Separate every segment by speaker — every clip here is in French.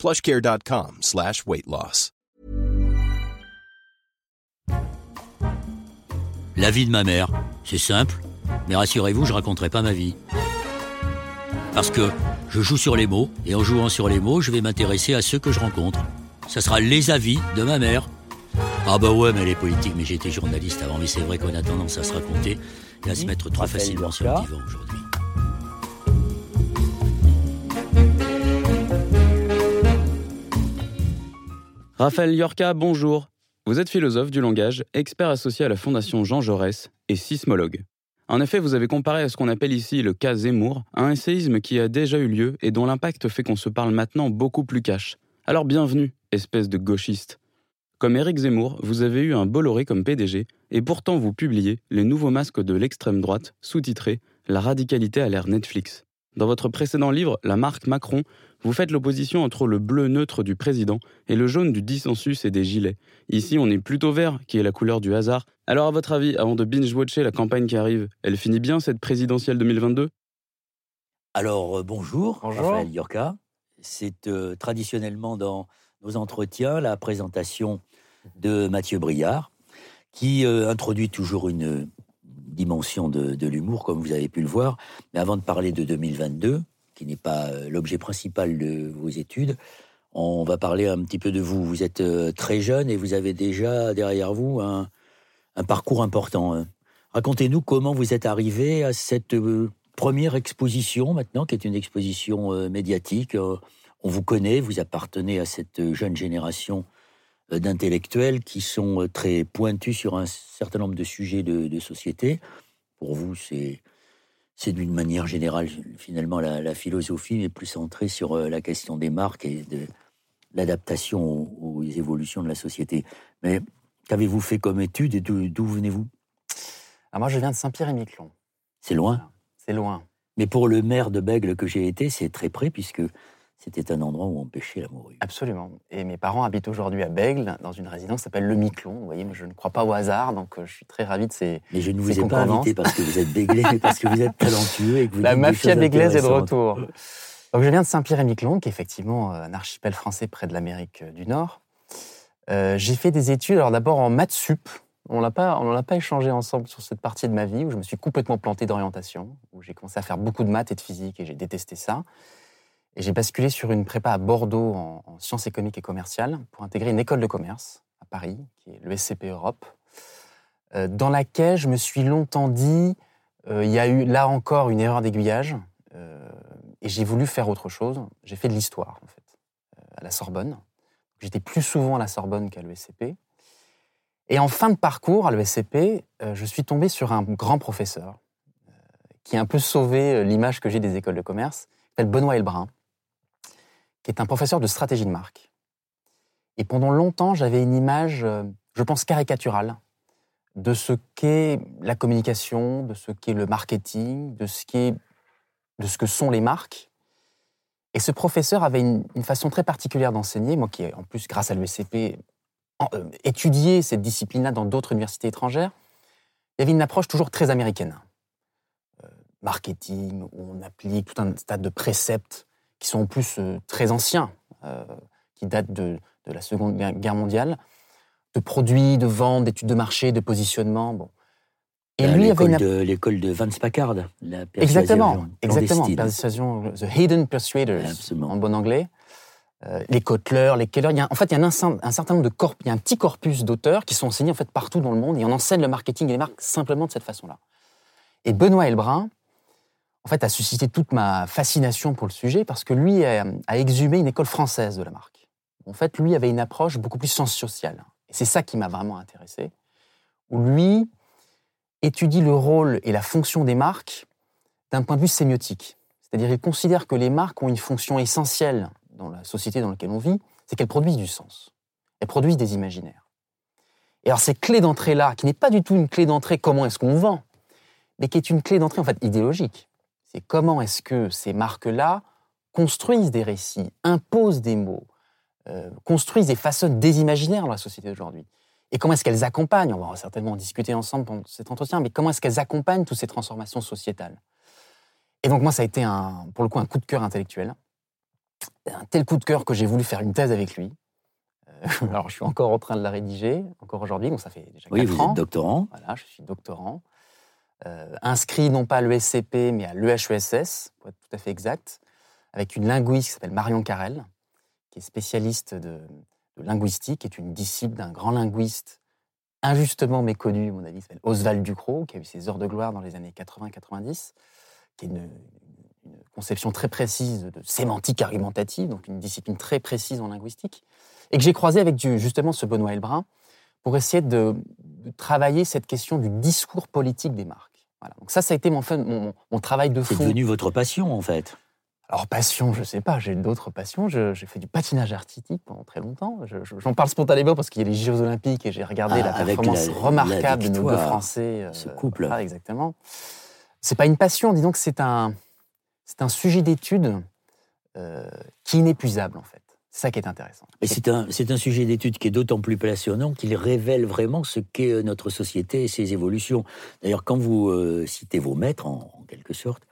Speaker 1: plushcare.com slash weight loss.
Speaker 2: La vie de ma mère, c'est simple, mais rassurez-vous, je raconterai pas ma vie. Parce que je joue sur les mots, et en jouant sur les mots, je vais m'intéresser à ceux que je rencontre. Ça sera les avis de ma mère. Ah bah ouais, mais elle est politique, mais j'étais journaliste avant, mais c'est vrai qu'on a tendance à se raconter et à se mettre trop facilement sur le divan aujourd'hui.
Speaker 3: Raphaël Yorka, bonjour. Vous êtes philosophe du langage, expert associé à la Fondation Jean Jaurès et sismologue. En effet, vous avez comparé à ce qu'on appelle ici le cas Zemmour, un séisme qui a déjà eu lieu et dont l'impact fait qu'on se parle maintenant beaucoup plus cash. Alors bienvenue, espèce de gauchiste. Comme Éric Zemmour, vous avez eu un Bolloré comme PDG, et pourtant vous publiez Les nouveaux masques de l'extrême droite, sous-titré La radicalité à l'ère Netflix. Dans votre précédent livre, La marque Macron, vous faites l'opposition entre le bleu neutre du président et le jaune du dissensus et des gilets. Ici, on est plutôt vert, qui est la couleur du hasard. Alors, à votre avis, avant de binge-watcher la campagne qui arrive, elle finit bien cette présidentielle 2022
Speaker 2: Alors, euh, bonjour,
Speaker 4: Bonjour.
Speaker 2: Raphaël Yorka. C'est euh, traditionnellement dans nos entretiens la présentation de Mathieu Briard, qui euh, introduit toujours une dimension de, l'humour, comme vous avez pu le voir. Mais avant de parler de 2022, qui n'est pas euh, l'objet principal de vos études, on va parler un petit peu de vous. Vous êtes euh, très jeune et vous avez déjà derrière vous un, parcours important. hein. Racontez-nous comment vous êtes arrivé à cette euh, première exposition maintenant, qui est une exposition médiatique. On vous connaît, vous appartenez à cette jeune génération d'intellectuels qui sont euh, très pointus sur un certain nombre de sujets de, de société. Pour vous, c'est c'est d'une manière générale, finalement, la, la philosophie, mais plus centrée sur euh, la question des marques et de l'adaptation aux, aux évolutions de la société. Mais qu'avez-vous fait comme étude et d'où venez-vous?
Speaker 4: Alors moi, je viens de Saint-Pierre-et-Miquelon.
Speaker 2: C'est loin?
Speaker 4: C'est loin.
Speaker 2: Mais pour le maire de Bègle que j'ai été, c'est très près, puisque c'était un endroit où on pêchait la morue.
Speaker 4: Absolument. Et mes parents habitent aujourd'hui à Bègle, dans une résidence qui s'appelle Le Miquelon. Vous voyez, moi, je ne crois pas au hasard, donc euh, je suis très ravi de ces...
Speaker 2: Mais je ne vous ai pas invité parce que vous êtes béglé, mais parce que vous êtes talentueux et que vous
Speaker 4: La
Speaker 2: dites
Speaker 4: mafia béglaise est de retour. Donc je viens de Saint-Pierre-et-Miquelon, qui est effectivement euh, un archipel français près de l'Amérique euh, du Nord. Euh, J'ai fait des études, alors d'abord en maths sup. On l'a pas, on n'en a pas échangé ensemble sur cette partie de ma vie où je me suis complètement planté d'orientation, où j'ai commencé à faire beaucoup de maths et de physique et j'ai détesté ça. Et j'ai basculé sur une prépa à Bordeaux en, en sciences économiques et commerciales pour intégrer une école de commerce à Paris, qui est le SCP Europe, euh, dans laquelle je me suis longtemps dit, euh, il y a eu là encore une erreur d'aiguillage, euh, et j'ai voulu faire autre chose. J'ai fait de l'histoire, en fait, euh, à la Sorbonne. J'étais plus souvent à la Sorbonne qu'à l'ESCP. Et en fin de parcours à l'ESCP, je suis tombé sur un grand professeur qui a un peu sauvé l'image que j'ai des écoles de commerce, qui s'appelle Benoît Elbrun, qui est un professeur de stratégie de marque. Et pendant longtemps, j'avais une image, euh, je pense, caricaturale de ce qu'est la communication, de ce qu'est le marketing, de ce, de ce que sont les marques. Et ce professeur avait une, façon très particulière d'enseigner, moi qui en plus, grâce à l'ESCP, en- euh, étudié cette discipline-là dans d'autres universités étrangères. Il y avait une approche toujours très américaine. Euh, marketing, où on applique tout un tas de préceptes qui sont en plus euh, très anciens, euh, qui datent de, de la Seconde Guerre- mondiale, de produits, de ventes, d'études de marché, de positionnement. Bon. Et
Speaker 2: Euh,
Speaker 4: lui avait
Speaker 2: l'école
Speaker 4: une
Speaker 2: de l'école de Vance Packard, la persuasion
Speaker 4: Exactement, exactement. Persuasion, the hidden persuaders,
Speaker 2: Absolument.
Speaker 4: en bon anglais. Euh, les Kotler, les Keller. Il y a, en fait, il y a un certain nombre de corps, il y a un petit corpus d'auteurs qui sont enseignés en fait partout dans le monde et on enseigne le marketing et les marques simplement de cette façon-là. Et Benoît Elbrun, en fait, a suscité toute ma fascination pour le sujet parce que lui a, a exhumé une école française de la marque. En fait, lui avait une approche beaucoup plus science sociale. Et c'est ça qui m'a vraiment intéressé. Où lui étudie le rôle et la fonction des marques d'un point de vue sémiotique. C'est-à-dire, il considère que les marques ont une fonction essentielle dans la société dans laquelle on vit, c'est qu'elles produisent du sens. elles produisent des imaginaires. Et alors cette clé d'entrée-là, qui n'est pas du tout une clé d'entrée comment est-ce qu'on vend, mais qui est une clé d'entrée en fait idéologique, c'est comment est-ce que ces marques-là construisent des récits, imposent des mots, euh, construisent et façonnent des imaginaires dans la société d'aujourd'hui? Et comment est-ce qu'elles accompagnent, on va certainement en discuter ensemble pendant cet entretien, mais comment est-ce qu'elles accompagnent toutes ces transformations sociétales? Et donc moi, ça a été un, pour le coup un coup de cœur intellectuel, un tel coup de cœur que j'ai voulu faire une thèse avec lui. Euh, alors je suis encore en train de la rédiger, encore aujourd'hui, donc ça fait déjà 4
Speaker 2: Oui, vous
Speaker 4: ans.
Speaker 2: êtes doctorant.
Speaker 4: Voilà, je suis doctorant. Euh, inscrit non pas à l'ESCP, mais à l'EHESS, pour être tout à fait exact, avec une linguiste qui s'appelle Marion Carrel, qui est spécialiste de, linguistique, qui est une disciple d'un grand linguiste injustement méconnu, à mon avis, s'appelle Oswald Ducrot, qui a eu ses heures de gloire dans les années 80-90, qui est une, conception très précise de sémantique argumentative, donc une discipline très précise en linguistique, et que j'ai croisé avec justement ce Benoît Elbrun pour essayer de travailler cette question du discours politique des marques. Voilà. Donc ça, ça a été mon, fun- mon, mon- travail de
Speaker 2: C'est
Speaker 4: fond.
Speaker 2: devenu votre passion, en fait.
Speaker 4: Alors passion, je sais pas, j'ai d'autres passions. J'ai fait du patinage artistique pendant très longtemps. Je- je- J'en parle spontanément parce qu'il y a les Jeux Olympiques et j'ai regardé
Speaker 2: Ah,
Speaker 4: la performance
Speaker 2: la-
Speaker 4: remarquable
Speaker 2: la
Speaker 4: de nos deux Français. euh,
Speaker 2: ce couple.
Speaker 4: voilà, exactement. C'est pas une passion, disons que c'est un, c'est un sujet d'étude euh, qui est inépuisable en fait. C'est ça qui est intéressant.
Speaker 2: C'est un, c'est un sujet d'étude qui est d'autant plus passionnant qu'il révèle vraiment ce qu'est euh, notre société et ses évolutions. D'ailleurs, quand vous euh, citez vos maîtres, en, en quelque sorte,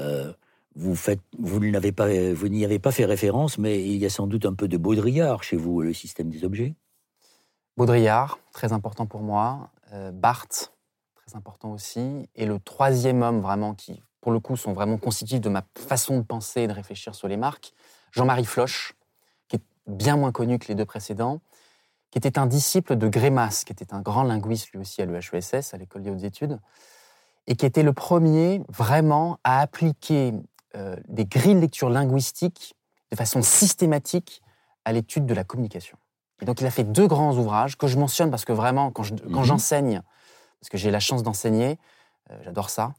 Speaker 2: euh, vous, faites, vous, pas, vous n'y avez pas fait référence, mais il y a sans doute un peu de Baudrillard chez vous, le système des objets.
Speaker 4: Baudrillard, très important pour moi. Euh, Barthes, très important aussi. Et le troisième homme vraiment qui, pour le coup, sont vraiment constitutifs de ma façon de penser et de réfléchir sur les marques, Jean-Marie Floch, bien moins connu que les deux précédents, qui était un disciple de Grémas, qui était un grand linguiste lui aussi à l'EHESS, à l'École des hautes études, et qui était le premier vraiment à appliquer euh, des grilles de lecture linguistique de façon systématique à l'étude de la communication. Et donc, il a fait deux grands ouvrages que je mentionne parce que vraiment, quand je- quand
Speaker 2: Mhm.
Speaker 4: j'enseigne, parce que j'ai la chance d'enseigner, euh, j'adore ça.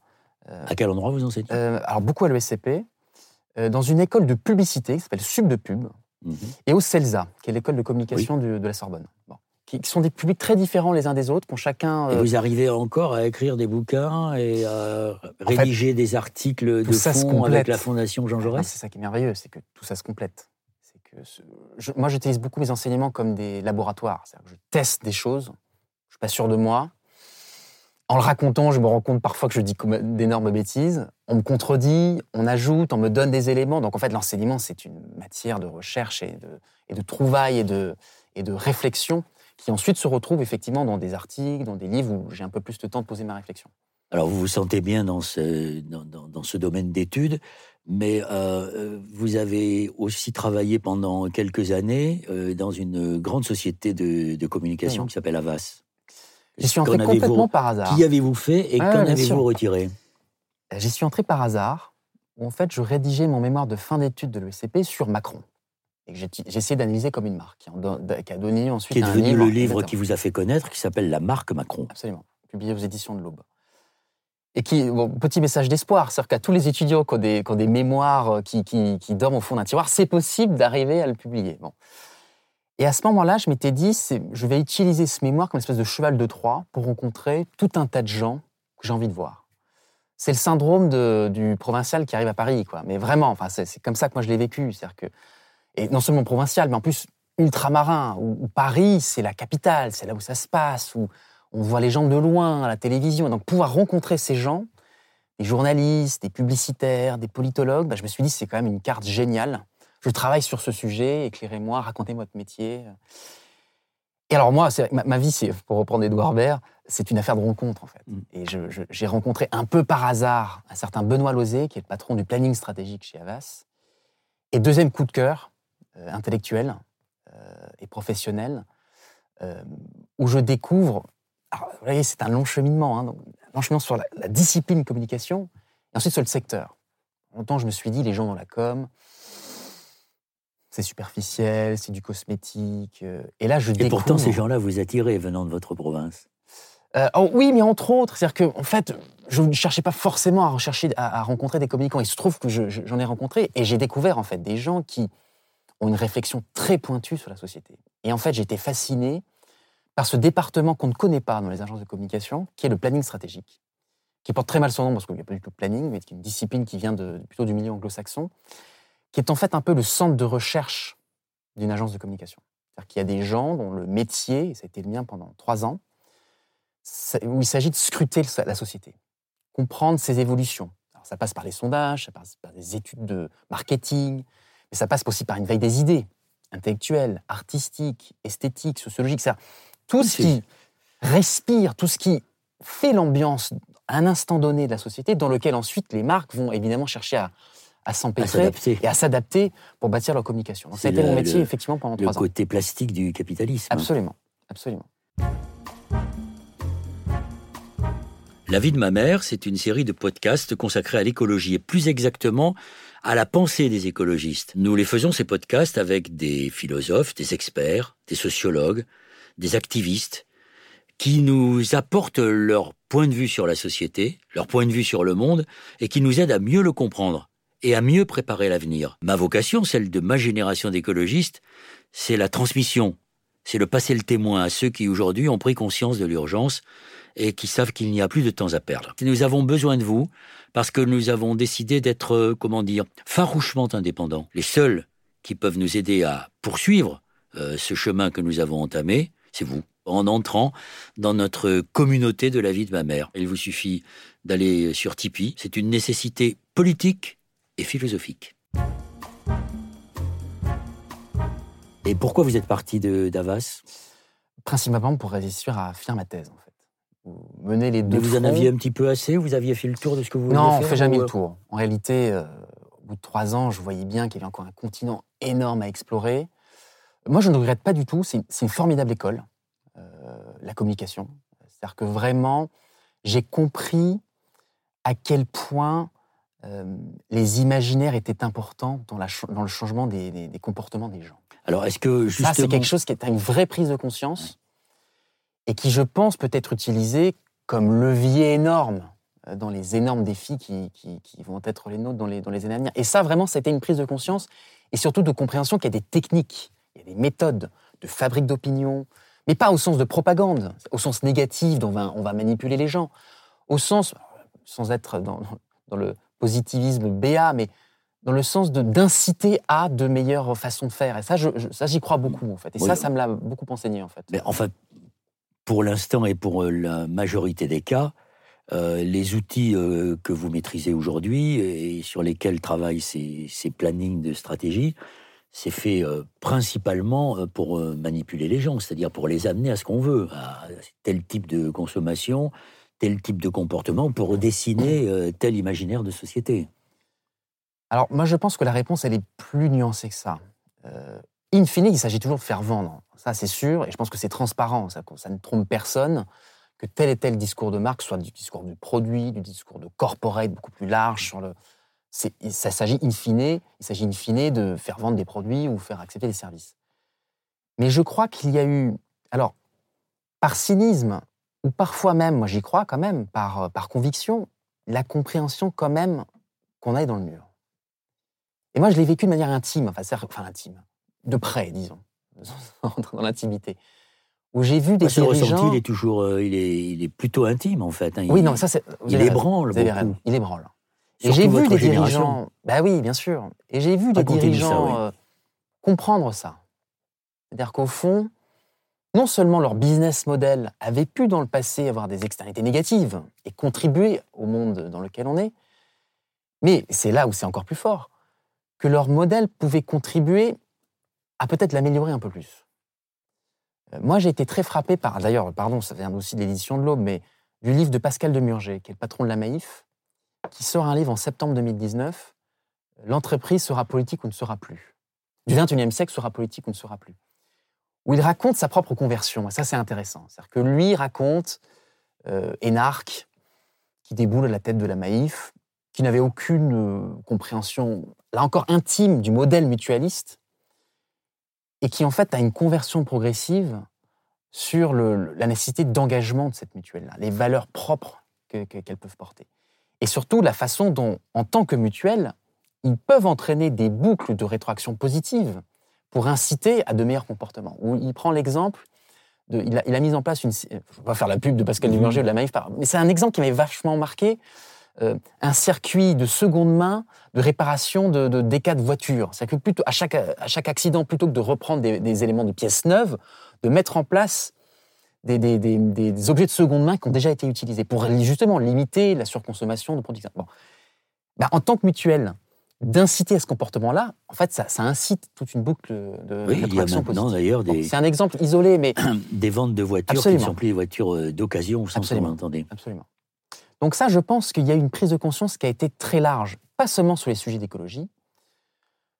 Speaker 2: À quel endroit vous enseignez?
Speaker 4: Euh, alors, beaucoup à l'ESCP, euh, dans une école de publicité qui s'appelle Sub de Pub,
Speaker 2: Mhm.
Speaker 4: et au CELSA, qui est l'école de communication du- de la Sorbonne. Bon. Qui, qui sont des publics très différents les uns des autres, qui ont chacun.
Speaker 2: Et
Speaker 4: euh,
Speaker 2: vous arrivez encore à écrire des bouquins et à rédiger des articles de
Speaker 4: ça
Speaker 2: fond avec la Fondation Jean
Speaker 4: Ah,
Speaker 2: Jaurès
Speaker 4: C'est ça qui est merveilleux, c'est que tout ça se complète. Que ce- je- moi, j'utilise beaucoup mes enseignements comme des laboratoires. C'est-à-dire que je teste des choses, je suis pas sûr de moi. En le racontant, je me rends compte parfois que je dis d'énormes bêtises. On me contredit, on ajoute, on me donne des éléments. Donc en fait, l'enseignement, c'est une matière de recherche et de, et de trouvailles et de, et de réflexion qui ensuite se retrouve effectivement dans des articles, dans des livres où j'ai un peu plus de temps de poser ma réflexion.
Speaker 2: Alors, vous vous sentez bien dans ce, dans, dans- dans ce domaine d'études, mais euh, euh, vous avez aussi travaillé pendant quelques années euh, dans une grande société de, de communication qui s'appelle Avas.
Speaker 4: J'y suis entré complètement par hasard.
Speaker 2: Qui avez-vous fait et
Speaker 4: Ah,
Speaker 2: qu'en avez-vous retiré?
Speaker 4: J'y suis entré par hasard, où en fait je rédigeais mon mémoire de fin d'études de l'ESCP sur Macron. Et que essayé d'analyser comme une marque, qui, don- qui a donné ensuite
Speaker 2: Qui est
Speaker 4: un
Speaker 2: devenu
Speaker 4: livre.
Speaker 2: le livre
Speaker 4: exactement.
Speaker 2: qui vous a fait connaître, qui s'appelle La marque Macron.
Speaker 4: Absolument, publié aux éditions de l'Aube. Et qui, bon, petit message d'espoir, c'est-à-dire qu'à tous les étudiants qui ont des, qui ont des mémoires euh, qui, qui, qui dorment au fond d'un tiroir, c'est possible d'arriver à le publier. Bon. Et à ce moment-là, je m'étais dit, je vais utiliser ce mémoire comme une espèce de cheval de Troie pour rencontrer tout un tas de gens que j'ai envie de voir. C'est le syndrome du provincial qui arrive à Paris, quoi. Mais vraiment, enfin, c'est comme ça que moi je l'ai vécu. C'est-à-dire que, et non seulement provincial, mais en plus ultramarin, où Paris, c'est la capitale, c'est là où ça se passe, où on voit les gens de loin à la télévision. Donc pouvoir rencontrer ces gens, des journalistes, des publicitaires, des politologues, bah, je me suis dit c'est quand même une carte géniale. Je travaille sur ce sujet, éclairez-moi, racontez-moi votre métier. Et alors moi, c'est- ma, ma vie, c'est pour reprendre Edouard Baird, c'est une affaire de rencontre en fait.
Speaker 2: Mm.
Speaker 4: Et je- je- j'ai rencontré un peu par hasard un certain Benoît Lozé, qui est le patron du planning stratégique chez Havas. Et deuxième coup de cœur, euh, intellectuel euh, et professionnel, euh, où je découvre. Alors, vous voyez, c'est un long cheminement, hein, donc, un long cheminement sur la, la discipline communication, et ensuite sur le secteur. Longtemps, je me suis dit, les gens dans la com, c'est superficiel, c'est du cosmétique. euh, et là, je
Speaker 2: Et
Speaker 4: découvre.
Speaker 2: pourtant, ces gens-là vous attiraient venant de votre province.
Speaker 4: Euh, oh, oui, mais entre autres, c'est-à-dire que en fait, je ne cherchais pas forcément à rechercher, à, à rencontrer des communicants. Il se trouve que je- je- j'en ai rencontré et j'ai découvert en fait des gens qui ont une réflexion très pointue sur la société, Et en fait, j'ai été fasciné par ce département qu'on ne connaît pas dans les agences de communication, qui est le planning stratégique, qui porte très mal son nom parce qu'il n'y a pas du tout de planning, mais qui est une discipline qui vient de, plutôt du milieu anglo-saxon, qui est en fait un peu le centre de recherche d'une agence de communication. C'est-à-dire qu'il y a des gens dont le métier, et ça a été le mien pendant trois ans, où il s'agit de scruter la société, comprendre ses évolutions. Alors, ça passe par les sondages, ça passe par des études de marketing, mais ça passe aussi par une veille des idées intellectuelles, artistiques, esthétiques, sociologiques. Ça, tout ce qui respire, tout ce qui fait l'ambiance à un instant donné de la société, dans lequel ensuite les marques vont évidemment chercher à, à s'empêtrer et à s'adapter pour bâtir leur communication. Donc, ça a été mon métier, effectivement, pendant trois
Speaker 2: ans. Le côté plastique du capitalisme.
Speaker 4: Absolument, absolument.
Speaker 2: La vie de ma mère, c'est une série de podcasts consacrés à l'écologie et plus exactement à la pensée des écologistes. Nous les faisons ces podcasts avec des philosophes, des experts, des sociologues, des activistes qui nous apportent leur point de vue sur la société, leur point de vue sur le monde et qui nous aident à mieux le comprendre et à mieux préparer l'avenir. Ma vocation, celle de ma génération d'écologistes, c'est la transmission, c'est le passer le témoin à ceux qui aujourd'hui ont pris conscience de l'urgence et qui savent qu'il n'y a plus de temps à perdre. Nous avons besoin de vous parce que nous avons décidé d'être, euh, comment dire, farouchement indépendants. Les seuls qui peuvent nous aider à poursuivre euh, ce chemin que nous avons entamé, c'est vous, en entrant dans notre communauté de la vie de ma mère. Il vous suffit d'aller sur Tipeee. C'est une nécessité politique et philosophique. Et pourquoi vous êtes parti de Davas?
Speaker 4: Principalement pour réussir à finir ma thèse, en fait mener les deux.
Speaker 2: Mais vous en aviez un petit peu assez Vous aviez fait le tour de ce que vous
Speaker 4: vouliez Non, on fait jamais le tour. En réalité, euh, au bout de trois ans, je voyais bien qu'il y avait encore un continent énorme à explorer. Moi, je ne regrette pas du tout. C'est une, formidable école, euh, la communication. C'est-à-dire que vraiment, j'ai compris à quel point euh, les imaginaires étaient importants dans, la, dans le changement des, comportements des gens.
Speaker 2: Alors, est-ce que
Speaker 4: justement... Ça, c'est quelque chose qui est une vraie prise de conscience et qui, je pense, peut être utilisé comme levier énorme euh, dans les énormes défis qui, vont être les nôtres dans les, dans les années à venir. Et ça, vraiment, c'était une prise de conscience et surtout de compréhension qu'il y a des techniques, il y a des méthodes de fabrique d'opinion, mais pas au sens de propagande, au sens négatif dont on va, on va manipuler les gens, au sens, sans être dans, dans le positivisme béat, mais dans le sens d'inciter à de meilleures façons de faire. Et ça, je, ça j'y crois beaucoup, en fait. Et ça, ça me l'a beaucoup enseigné, en fait.
Speaker 2: Mais enfin, pour l'instant et pour euh, la majorité des cas, euh, les outils euh, que vous maîtrisez aujourd'hui et sur lesquels travaillent ces, plannings de stratégie, c'est fait principalement pour manipuler les gens, c'est-à-dire pour les amener à ce qu'on veut, à tel type de consommation, tel type de comportement, pour dessiner tel imaginaire de société.
Speaker 4: Alors moi je pense que la réponse elle est plus nuancée que ça. in fine, il s'agit toujours de faire vendre. Ça, c'est sûr. Et je pense que c'est transparent. Ça, ne trompe personne que tel et tel discours de marque soit du discours du produit, du discours de corporate beaucoup plus large. Ça s'agit in fine, il s'agit in fine de faire vendre des produits ou faire accepter des services. Mais je crois qu'il y a eu, alors, par cynisme, ou parfois même, moi j'y crois quand même, par, par conviction, la compréhension quand même qu'on aille dans le mur. Et moi je l'ai vécu de manière intime, enfin, enfin intime, de près, disons. dans l'intimité. Où j'ai vu des
Speaker 2: ce
Speaker 4: dirigeants...
Speaker 2: ressenti, il est toujours, euh, il, est, il est plutôt intime en fait. Hein.
Speaker 4: Oui, non, ça c'est.
Speaker 2: Il ébranle
Speaker 4: beaucoup. Il ébranle. Et j'ai vu des dirigeants. Bah oui, bien sûr. Et j'ai vu des dirigeants euh, comprendre ça. C'est-à-dire qu'au fond, non seulement leur business model avait pu dans le passé avoir des externalités négatives et contribuer au monde dans lequel on est, mais c'est là où c'est encore plus fort, que leur modèle pouvait contribuer à peut-être l'améliorer un peu plus. Euh, moi, j'ai été très frappé par, d'ailleurs, pardon, ça vient aussi de l'édition de l'Aube, mais du livre de Pascal Demurger, qui est le patron de la Maïf, qui sort un livre en septembre 2019, L'entreprise sera politique ou ne sera plus. Du 21e siècle sera politique ou ne sera plus. Où il raconte sa propre conversion, et ça c'est intéressant. C'est-à-dire que lui raconte euh, qui déboule à la tête de la Maïf, qui n'avait aucune euh, compréhension, là encore intime, du modèle mutualiste, et qui en fait a une conversion progressive sur la nécessité d'engagement de cette mutuelle-là, les valeurs propres qu'elles peuvent porter. Et surtout la façon dont, en tant que mutuelle, ils peuvent entraîner des boucles de rétroaction positive pour inciter à de meilleurs comportements. Où il prend l'exemple, de, il, a, il a mis en place une... Je ne vais pas faire la pub de Pascal Dumurgier ou de la Maïf, mais c'est un exemple qui m'avait vachement marqué. Euh, un circuit de seconde main de réparation de, de, des cas de voiture. C'est que plutôt, à chaque, à chaque accident, plutôt que de reprendre des, des éléments de pièces neuves, de mettre en place des, des, des, objets de seconde main qui ont déjà été utilisés pour justement limiter la surconsommation de produits. Bon. Ben, en tant que mutuelle, d'inciter à ce comportement-là, en fait, ça, ça, incite toute une boucle de
Speaker 2: oui, il y a maintenant d'ailleurs des...
Speaker 4: c'est un exemple isolé, mais...
Speaker 2: des ventes de voitures Absolument. qui ne sont plus des voitures euh, d'occasion, sans
Speaker 4: Absolument.
Speaker 2: entendez.
Speaker 4: Absolument. Donc ça, je pense qu'il y a une prise de conscience qui a été très large, pas seulement sur les sujets d'écologie,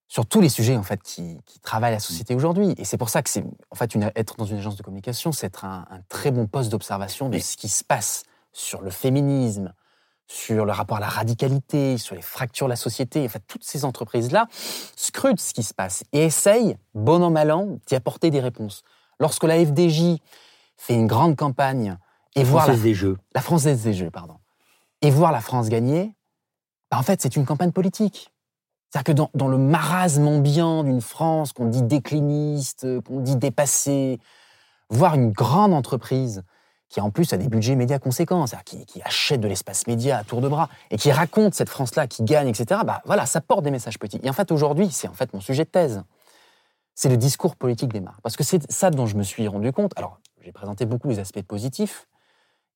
Speaker 4: sur tous les sujets en fait qui, qui travaillent la société aujourd'hui. Et c'est pour ça que c'est en fait une, être dans une agence de communication, c'est être un, un, très bon poste d'observation de ce qui se passe sur le féminisme, sur le rapport à la radicalité, sur les fractures de la société. En fait, toutes ces entreprises-là scrutent ce qui se passe et essayent, bon an mal an, d'y apporter des réponses. Lorsque la FDJ fait une grande campagne et
Speaker 2: la
Speaker 4: voir
Speaker 2: Française des Jeux,
Speaker 4: la Française des Jeux, pardon, et voir la France gagner, bah en fait, c'est une campagne politique. C'est-à-dire que dans, dans, le marasme ambiant d'une France qu'on dit décliniste, qu'on dit dépassée, voir une grande entreprise qui en plus a des budgets médias conséquents, c'est-à-dire qui, qui, achète de l'espace média à tour de bras et qui raconte cette France-là qui gagne, etc. Bah voilà, ça porte des messages politiques. Et en fait, aujourd'hui, c'est en fait mon sujet de thèse. C'est le discours politique des marques. Parce que c'est ça dont je me suis rendu compte. Alors, j'ai présenté beaucoup les aspects positifs,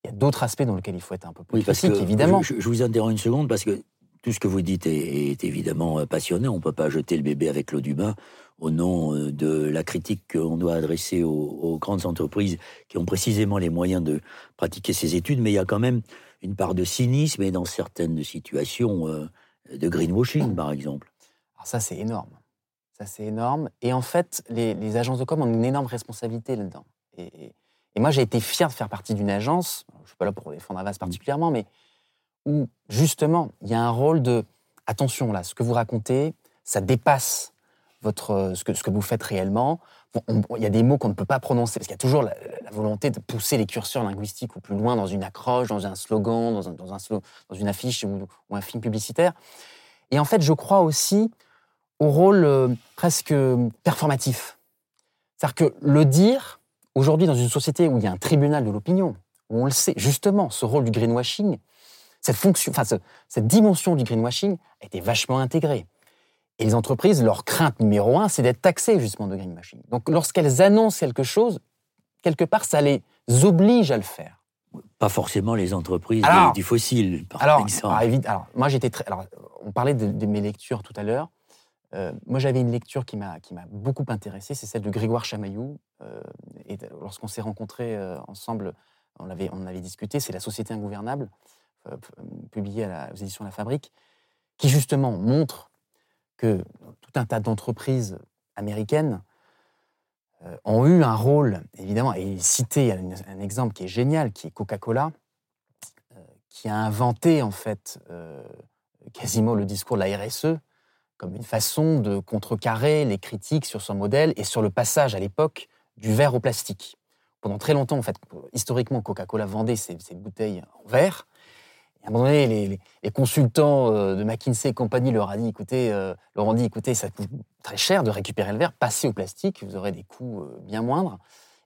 Speaker 4: il y a d'autres aspects dans lesquels il faut être un peu plus
Speaker 2: oui, parce
Speaker 4: critique,
Speaker 2: que
Speaker 4: évidemment.
Speaker 2: Je, je, vous interromps une seconde parce que tout ce que vous dites est, est évidemment passionnant. On ne peut pas jeter le bébé avec l'eau du bain au nom euh, de la critique qu'on doit adresser aux, aux, grandes entreprises qui ont précisément les moyens de pratiquer ces études. Mais il y a quand même une part de cynisme et dans certaines situations euh, de greenwashing, par exemple.
Speaker 4: Alors ça, c'est énorme. Ça, c'est énorme. Et en fait, les, les, agences de com ont une énorme responsabilité là-dedans. Et, et et moi, j'ai été fier de faire partie d'une agence, je ne suis pas là pour défendre Avas particulièrement, mais où justement, il y a un rôle de attention là, ce que vous racontez, ça dépasse votre, ce, que, ce que vous faites réellement. Il y a des mots qu'on ne peut pas prononcer, parce qu'il y a toujours la, volonté de pousser les curseurs linguistiques au plus loin dans une accroche, dans un slogan, dans, un, dans, un, dans une affiche ou, ou, un film publicitaire. Et en fait, je crois aussi au rôle euh, presque performatif. C'est-à-dire que le dire, Aujourd'hui, dans une société où il y a un tribunal de l'opinion, où on le sait, justement, ce rôle du greenwashing, cette fonction, enfin, ce, cette dimension du greenwashing a été vachement intégrée. Et les entreprises, leur crainte numéro un, c'est d'être taxées justement de greenwashing. Donc, lorsqu'elles annoncent quelque chose, quelque part, ça les oblige à le faire.
Speaker 2: Pas forcément les entreprises alors, du fossile, par
Speaker 4: alors,
Speaker 2: exemple.
Speaker 4: Alors, alors moi, j'étais très. Alors, on parlait de, de mes lectures tout à l'heure. Euh, moi, j'avais une lecture qui m'a beaucoup intéressé, c'est celle de Grégoire Chamaillou. Euh, et lorsqu'on s'est rencontrés euh, ensemble, on avait, on avait discuté, c'est La Société ingouvernable, publiée à la, aux éditions La Fabrique, qui justement montre que tout un tas d'entreprises américaines euh, ont eu un rôle, évidemment, et citait un, exemple qui est génial, qui est Coca-Cola, qui a inventé en fait quasiment le discours de la RSE, comme une façon de contrecarrer les critiques sur son modèle et sur le passage à l'époque du verre au plastique. Pendant très longtemps, en fait, historiquement, Coca-Cola vendait ses, bouteilles en verre. À un moment donné, les, consultants euh, de McKinsey et compagnie leur, a dit, écoutez, euh, leur ont dit écoutez, ça coûte très cher de récupérer le verre, passez au plastique, vous aurez des coûts euh, bien moindres.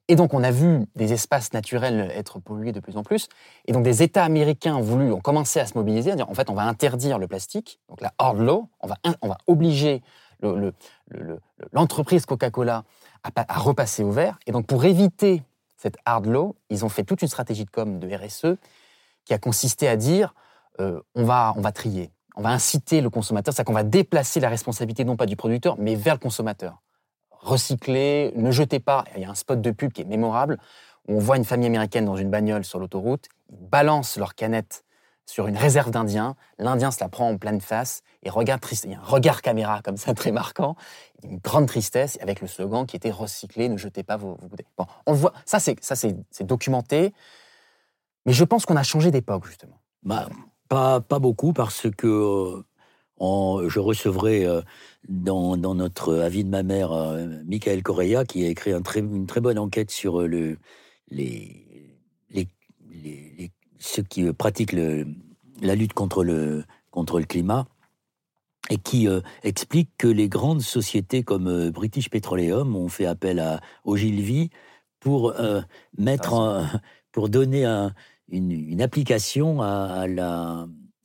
Speaker 4: Et donc, on a vu des espaces naturels être pollués de plus en plus. Et donc, des États américains ont voulu, ont commencé à se mobiliser, à dire, en fait, on va interdire le plastique, donc la hard law, on va, on va obliger l'entreprise le, le, Coca-Cola à, à, repasser au vert. Et donc, pour éviter cette hard law, ils ont fait toute une stratégie de com de RSE qui a consisté à dire, euh, on, va, on va trier, on va inciter le consommateur, c'est-à-dire qu'on va déplacer la responsabilité non pas du producteur, mais vers le consommateur recycler, ne jetez pas. Il y a un spot de pub qui est mémorable. Où on voit une famille américaine dans une bagnole sur l'autoroute. Ils balancent leur canette sur une réserve d'Indiens. L'Indien se la prend en pleine face et regarde triste. Il y a un regard caméra comme ça très marquant, une grande tristesse avec le slogan qui était recycler, ne jetez pas vos, vos bouteilles. Bon, on voit. Ça, c'est ça, c'est documenté. Mais je pense qu'on a changé d'époque justement.
Speaker 2: Bah, pas, pas beaucoup parce que euh, on, je recevrai euh, dans, dans, notre avis de ma mère, euh, Michael Correa, qui a écrit un très, une très bonne enquête sur euh, le, les, les, les, les, ceux qui pratiquent le, la lutte contre le, contre le climat. et qui euh, explique que les grandes sociétés comme euh, British Petroleum ont fait appel à Ogilvy pour euh, mettre, en- pour donner un- une, application à,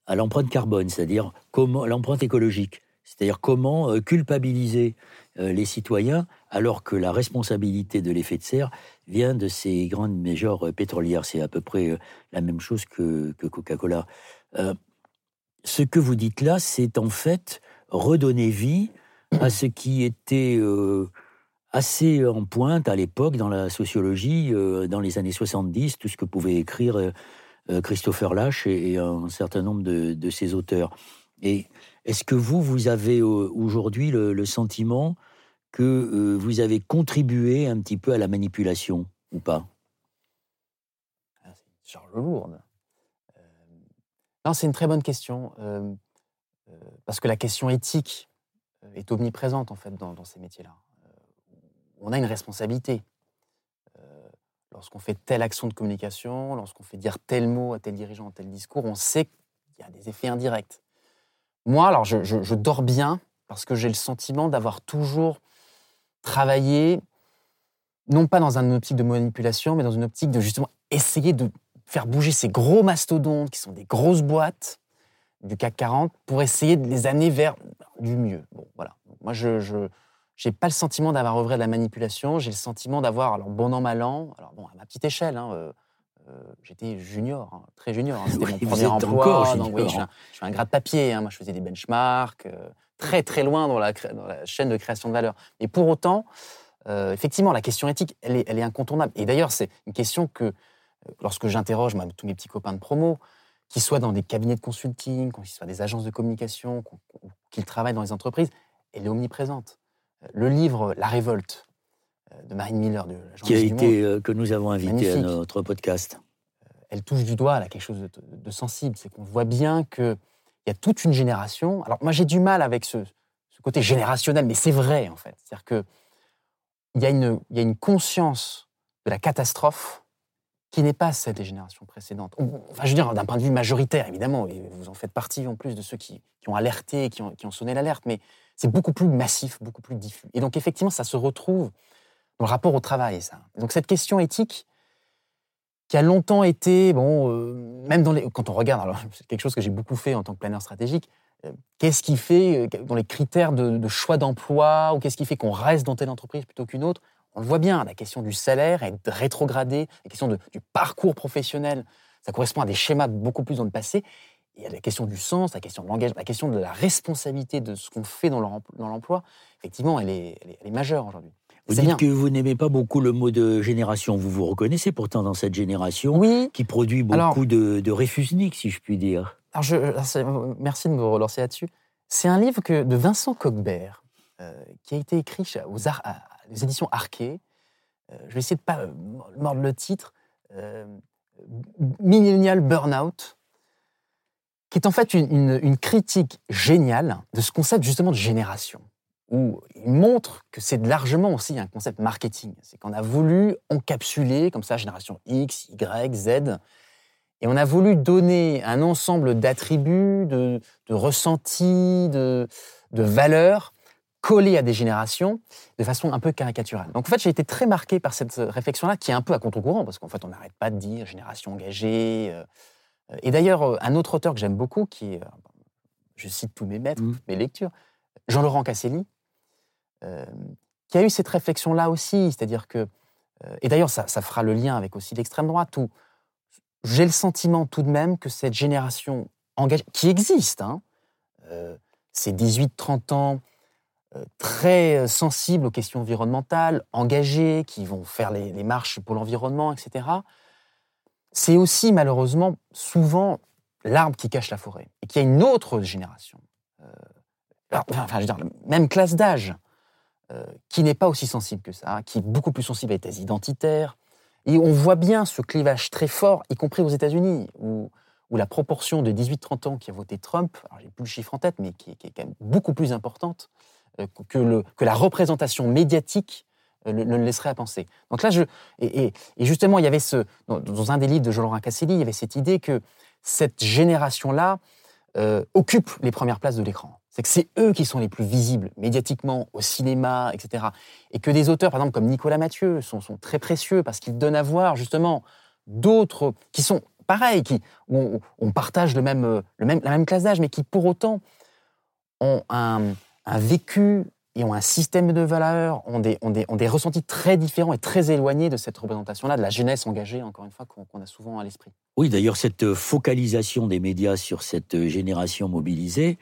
Speaker 2: à l'empreinte carbone, c'est-à-dire comment l'empreinte écologique, c'est-à-dire comment euh, culpabiliser euh, les citoyens alors que la responsabilité de l'effet de serre vient de ces grandes majors euh, pétrolières. C'est à peu près la même chose que, que Coca-Cola. Ce que vous dites là, c'est en fait redonner vie à ce qui était assez en pointe à l'époque dans la sociologie, euh, dans les années 70, tout ce que pouvait écrire euh, euh, Christopher Lash et, un certain nombre de, ses auteurs. Et est-ce que vous, vous avez aujourd'hui le, sentiment que vous avez contribué un petit peu à la manipulation ou pas?
Speaker 4: Charge lourde. Euh, non, c'est une très bonne question. parce que la question éthique est omniprésente, en fait, dans ces métiers-là. On a une responsabilité. Euh, lorsqu'on fait telle action de communication, lorsqu'on fait dire tel mot à tel dirigeant, tel discours, on sait qu'il y a des effets indirects. Moi, alors, je, dors bien parce que j'ai le sentiment d'avoir toujours travaillé, non pas dans une optique de manipulation, mais dans une optique de justement essayer de faire bouger ces gros mastodontes qui sont des grosses boîtes du CAC 40 pour essayer de les amener vers du mieux. Bon, voilà. Moi, je j'ai pas le sentiment d'avoir œuvré de la manipulation. J'ai le sentiment d'avoir, alors bon an mal an, alors bon à ma petite échelle, hein, euh, euh, j'étais junior, hein, très junior. hein, C'était
Speaker 2: Oui,
Speaker 4: mon premier emploi. donc, oui, je, suis un, je suis un gras de papier. hein, moi, je faisais des benchmarks, euh, très très loin dans la, dans la chaîne de création de valeur. Mais pour autant, effectivement, la question éthique, elle est, elle est incontournable. Et d'ailleurs, c'est une question que, lorsque j'interroge tous mes petits copains de promo, qu'ils soient dans des cabinets de consulting, qu'ils soient des agences de communication, qu'ils travaillent dans les entreprises, elle est omniprésente. Euh, Le livre La Révolte euh, de Marine Miller, de la
Speaker 2: Qui a été, euh, que nous avons invité à notre podcast.
Speaker 4: elle touche du doigt là, quelque chose de, de sensible. C'est qu'on voit bien qu'il y a toute une génération. Alors, moi, j'ai du mal avec ce, ce côté générationnel, mais c'est vrai, en fait. C'est-à-dire y, a une- il y a une conscience de la catastrophe qui n'est pas celle des générations précédentes. Enfin, je veux dire, d'un point de vue majoritaire, évidemment, et vous en faites partie en plus de ceux qui, ont alerté, qui ont, sonné l'alerte, mais c'est beaucoup plus massif, beaucoup plus diffus. Et donc, effectivement, ça se retrouve dans le rapport au travail, ça. Donc, cette question éthique, qui a longtemps été, bon, euh, même quand on regarde, alors c'est quelque chose que j'ai beaucoup fait en tant que planeur stratégique, euh, qu'est-ce qui fait, euh, dans les critères de choix d'emploi, ou qu'est-ce qui fait qu'on reste dans telle entreprise plutôt qu'une autre On le voit bien, la question du salaire est rétrogradée, la question de- du parcours professionnel, ça correspond à des schémas beaucoup plus dans le passé. Il y a la question du sens, la question de l'engagement, la question de la responsabilité de ce qu'on fait dans l'emploi, effectivement, elle est, elle est- elle est majeure aujourd'hui.
Speaker 2: Vous dites
Speaker 4: bien.
Speaker 2: que vous n'aimez pas beaucoup le mot de génération. Vous vous reconnaissez pourtant dans cette génération
Speaker 4: Oui,
Speaker 2: qui produit beaucoup
Speaker 4: Alors-
Speaker 2: de, de réfusniques, si je puis dire.
Speaker 4: Alors, je, merci de me relancer là-dessus. C'est un livre que, de Vincent Coquebert, euh, qui a été écrit aux, à- les éditions Arquet. Euh, je vais essayer de pas euh, mordre le titre. Euh, Millennial Burnout, qui est en fait une, critique géniale de ce concept justement de génération, où il montre que c'est largement aussi un concept marketing. C'est qu'on a voulu encapsuler comme ça génération X, Y, Z, et on a voulu donner un ensemble d'attributs, de, ressentis, de valeurs collées à des générations de façon un peu caricaturale. Donc en fait, j'ai été très marqué par cette réflexion-là, qui est un peu à contre-courant, parce qu'en fait, on n'arrête pas de dire génération engagée. euh, Et d'ailleurs, euh, un autre auteur que j'aime beaucoup, qui est, euh, je cite tous mes maîtres, toutes mes lectures, Jean-Laurent Casselli, euh, qui a eu cette réflexion-là aussi, c'est-à-dire que, euh, et d'ailleurs, ça, ça fera le lien avec aussi l'extrême droite, où j'ai le sentiment tout de même que cette génération engagée, qui existe, hein, euh, ces 18-30 ans, euh, très euh, sensibles aux questions environnementales, engagés, qui vont faire les, marches pour l'environnement, etc., c'est aussi malheureusement souvent l'arbre qui cache la forêt. Et qu'il y a une autre génération, euh, enfin, je veux dire, même classe d'âge, euh, qui n'est pas aussi sensible que ça, qui est beaucoup plus sensible à des identitaires. Et on voit bien ce clivage très fort, y compris aux États-Unis, où, où la proportion de 18-30 ans qui a voté Trump, alors j'ai plus le chiffre en tête, mais qui, qui est quand même beaucoup plus importante que, le, que la représentation médiatique euh, le, le laisserait à penser. Donc là, je, et, et- justement, il y avait ce, dans, un des livres de Jean-Laurent Casselli, il y avait cette idée que cette génération-là euh, occupe les premières places de l'écran. c'est que c'est eux qui sont les plus visibles médiatiquement, au cinéma, etc. Et que des auteurs, par exemple, comme Nicolas Mathieu, sont, sont très précieux parce qu'ils donnent à voir justement d'autres qui sont pareils, qui, où on, partage le même, le même, la même classe d'âge, mais qui pour autant ont un, un vécu et ont un système de valeurs, ont des, ont, des, ont des, ressentis très différents et très éloignés de cette représentation-là, de la jeunesse engagée, encore une fois, qu'on a souvent à l'esprit.
Speaker 2: Oui, d'ailleurs, cette focalisation des médias sur cette génération mobilisée,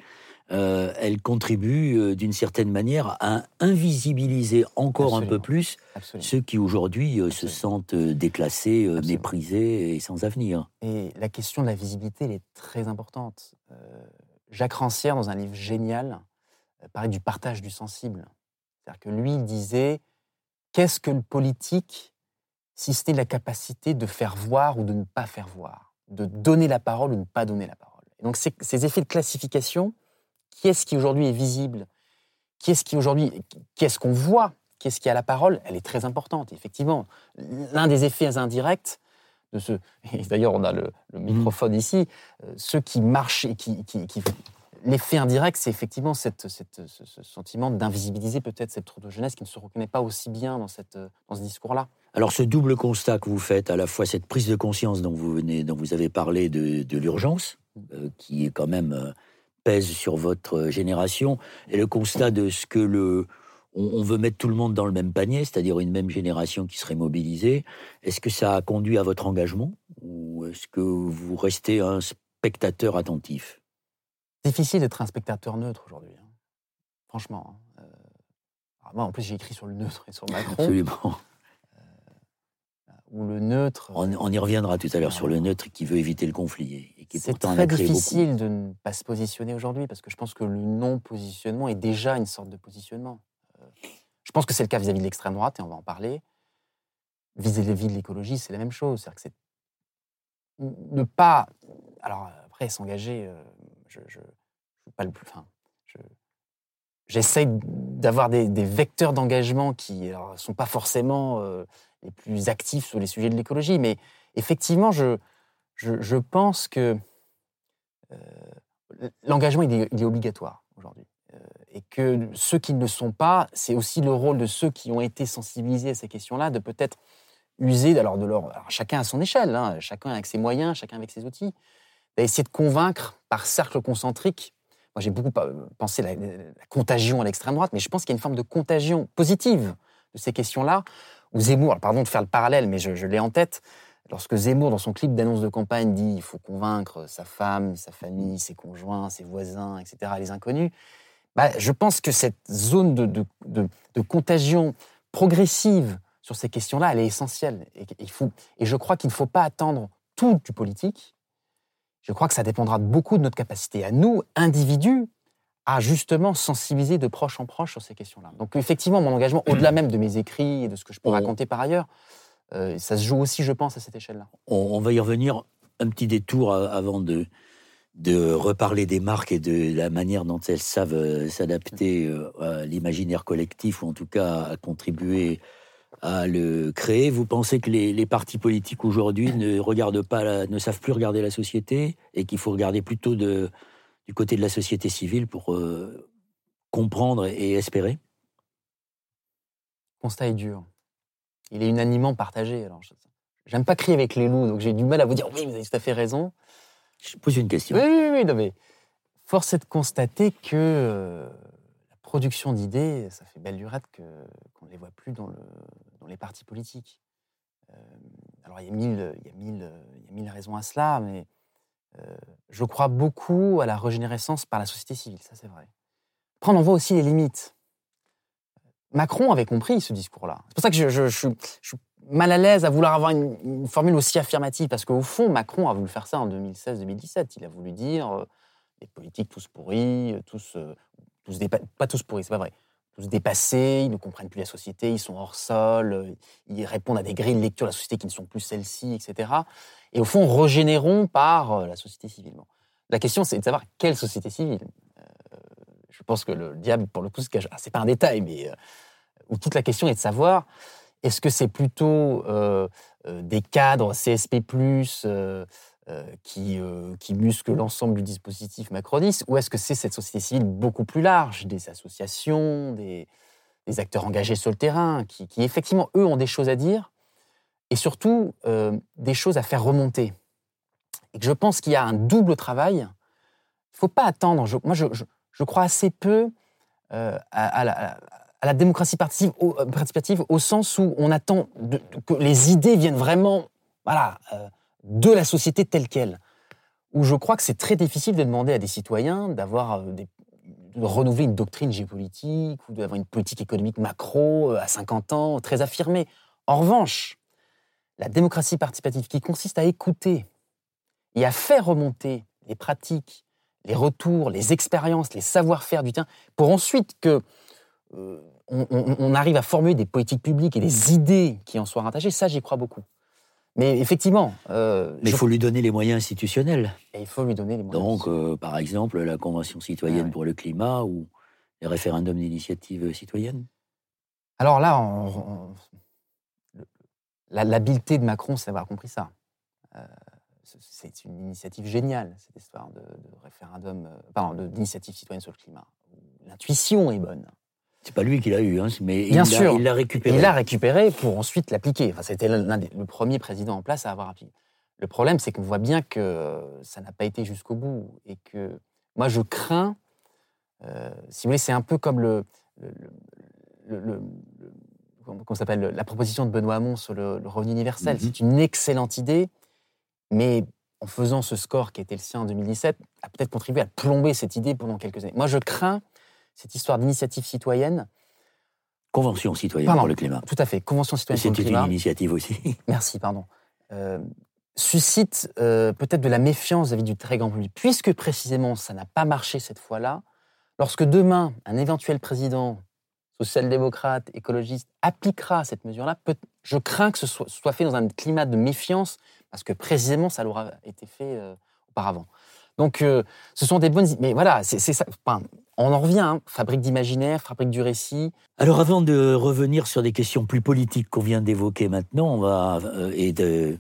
Speaker 2: euh, elle contribue euh, d'une certaine manière à invisibiliser encore un peu plus ceux qui aujourd'hui euh, se sentent déclassés, méprisés et sans avenir.
Speaker 4: Et la question de la visibilité, elle est très importante. Jacques Rancière, dans un livre génial, parlait du partage du sensible. C'est-à-dire que lui disait qu'est-ce que le politique si ce n'est la capacité de faire voir ou de ne pas faire voir, de donner la parole ou de ne pas donner la parole. Et donc ces effets de classification, qui est-ce qui aujourd'hui est visible? Qui est-ce qui aujourd'hui, qu'est-ce qu'on voit? Qu'est-ce qui a la parole? Elle est très importante. Effectivement, l'un des effets indirects de ce, d'ailleurs on a le, microphone ici, euh, ceux qui marchent et qui, qui, qui l'effet indirect, c'est effectivement cette, ce, sentiment d'invisibiliser peut-être cette troupe de jeunesse qui ne se reconnaît pas aussi bien dans, cette, dans ce discours-là.
Speaker 2: Alors ce double constat que vous faites, à la fois cette prise de conscience dont vous, venez, dont vous avez parlé de, de l'urgence, euh, qui est quand même euh, pèse sur votre génération, et le constat de ce que le, on, veut mettre tout le monde dans le même panier, c'est-à-dire une même génération qui serait mobilisée. Est-ce que ça a conduit à votre engagement ou est-ce que vous restez un spectateur attentif?
Speaker 4: Difficile d'être un spectateur neutre aujourd'hui. Hein. Franchement. Hein. Euh, moi, en plus, j'ai écrit sur le neutre et sur Macron.
Speaker 2: Absolument.
Speaker 4: Euh, ou le neutre.
Speaker 2: On, y reviendra tout à l'heure sur le neutre qui veut éviter le conflit.
Speaker 4: Et qui C'est très difficile de ne pas se positionner aujourd'hui parce que je pense que le non-positionnement est déjà une sorte de positionnement. Euh, je pense que c'est le cas vis-à-vis de l'extrême droite et on va en parler. Vis-à-vis de l'écologie, c'est la même chose. C'est-à-dire que c'est ne pas. Alors après, s'engager je, je, pas le plus. Enfin, j'essaye d'avoir des, vecteurs d'engagement qui ne sont pas forcément euh, les plus actifs sur les sujets de l'écologie, mais effectivement, je, je, pense que euh, l'engagement est, obligatoire aujourd'hui. Euh, et que ceux qui ne le sont pas, c'est aussi le rôle de ceux qui ont été sensibilisés à ces questions-là, de peut-être user, alors de leur, chacun à son échelle, hein, chacun avec ses moyens, chacun avec ses outils, d'essayer de convaincre par cercle concentrique. Moi, j'ai beaucoup pensé la, la contagion à l'extrême droite, mais je pense qu'il y a une forme de contagion positive de ces questions-là. Où Zemmour, pardon de faire le parallèle, mais je, l'ai en tête, lorsque Zemmour, dans son clip d'annonce de campagne, dit il faut convaincre sa femme, sa famille, ses conjoints, ses voisins, etc., les inconnus, bah, je pense que cette zone de, contagion progressive sur ces questions-là, elle est essentielle. Et, il faut, et je crois qu'il ne faut pas attendre tout du politique je crois que ça dépendra beaucoup de notre capacité à nous, individus, à justement sensibiliser de proche en proche sur ces questions-là. Donc effectivement, mon engagement, au-delà même de mes écrits et de ce que je peux raconter par ailleurs, euh, ça se joue aussi, je pense, à cette échelle-là.
Speaker 2: On, va y revenir un petit détour avant de, de reparler des marques et de la manière dont elles savent euh, s'adapter euh, à l'imaginaire collectif, ou en tout cas à contribuer à le créer. Vous pensez que les, partis politiques aujourd'hui ne regardent pas, ne savent plus regarder la société et qu'il faut regarder plutôt de, du côté de la société civile pour euh, comprendre et espérer?
Speaker 4: Le constat est dur. Il est unanimement partagé. Alors, j'aime pas crier avec les loups, donc j'ai du mal à vous dire oui, vous avez tout à fait raison.
Speaker 2: Je pose une question.
Speaker 4: Oui, oui, oui, non, mais force est de constater que euh, production d'idées, ça fait belle lurette qu'on ne les voit plus dans, le, dans les partis politiques. Euh, alors, il y, a mille, raisons à cela, mais euh, je crois beaucoup à la régénérescence par la société civile, ça c'est vrai. On en voit aussi les limites. Macron avait compris ce discours-là. C'est pour ça que je, je, suis mal à l'aise à vouloir avoir une, formule aussi affirmative, parce qu'au fond, Macron a voulu faire ça en 2016-2017. Il a voulu dire euh, les politiques tous pourris, tous pas tous pourris, c'est pas vrai, tous dépassés, ils ne comprennent plus la société, ils sont hors sol, euh, ils répondent à des grilles de lecture de la société qui ne sont plus celles-ci, etc. Et au fond, régénérons par euh, la société civile. La question, c'est de savoir quelle société civile. Euh, je pense que le diable, pour le coup, ce ah, c'est pas un détail, mais où toute la question est de savoir est-ce que c'est plutôt des cadres CSP+, qui, qui muscle l'ensemble du dispositif macroniste, ou est-ce que c'est cette société civile beaucoup plus large, des associations, des, acteurs engagés sur le terrain, qui, effectivement, eux, ont des choses à dire, et surtout des choses à faire remonter? Et que je pense qu'il y a un double travail. Il ne faut pas attendre. moi, je, crois assez peu à, la, démocratie participative au, euh, sens où on attend que les idées viennent vraiment voilà, euh, de la société telle qu'elle. Où je crois que c'est très difficile de demander à des citoyens d'avoir euh, de renouveler une doctrine géopolitique ou d'avoir une politique économique macro à 50 ans très affirmée. En revanche, la démocratie participative qui consiste à écouter et à faire remonter les pratiques, les retours, les expériences, les savoir-faire du terrain, pour ensuite que on, arrive à formuler des politiques publiques et des idées qui en soient rattachées, ça j'y crois beaucoup. Mais effectivement.
Speaker 2: Euh, Mais il faut lui donner les moyens institutionnels.
Speaker 4: Et il faut lui donner les moyens.
Speaker 2: Donc, euh, par exemple, la Convention citoyenne ah pour le climat ou les référendums d'initiative citoyenne?
Speaker 4: Alors là, l'habileté de Macron, c'est d'avoir compris ça. Euh, c'est une initiative géniale, cette histoire de, référendum, pardon, d'initiative citoyenne sur le climat. L'intuition est bonne.
Speaker 2: C'est pas lui qui l'a eu, hein, mais
Speaker 4: Bien
Speaker 2: il
Speaker 4: sûr.
Speaker 2: l'a récupéré.
Speaker 4: Il l'a récupéré pour ensuite l'appliquer. Enfin, c'était l'un des le premier président en place à avoir appliqué. Le problème, c'est qu'on voit bien que ça n'a pas été jusqu'au bout et que moi, je crains. Euh, si vous voulez, c'est un peu comme le, le, le, comment s'appelle la proposition de Benoît Hamon sur le, revenu universel. Mhm. C'est une excellente idée, mais en faisant ce score qui était le sien en 2017, a peut-être contribué à plomber cette idée pendant quelques années. Moi, je crains cette histoire d'initiative citoyenne.
Speaker 2: Convention citoyenne pour le climat.
Speaker 4: Tout à fait, Convention citoyenne pour le
Speaker 2: climat. C'est une initiative aussi.
Speaker 4: Merci, pardon. Euh, suscite euh, peut-être de la méfiance vis-à-vis du très grand public, puisque précisément ça n'a pas marché cette fois-là. Lorsque demain, un éventuel président social-démocrate, écologiste, appliquera cette mesure-là, je crains que ce soit, fait dans un climat de méfiance, parce que précisément ça l'aura été fait euh, auparavant. Donc, ce sont des bonnes. Mais voilà, c'est ça. On en revient, hein. fabrique d'imaginaire, fabrique du récit.
Speaker 2: Alors avant de revenir sur des questions plus politiques qu'on vient d'évoquer maintenant, on va euh, et de,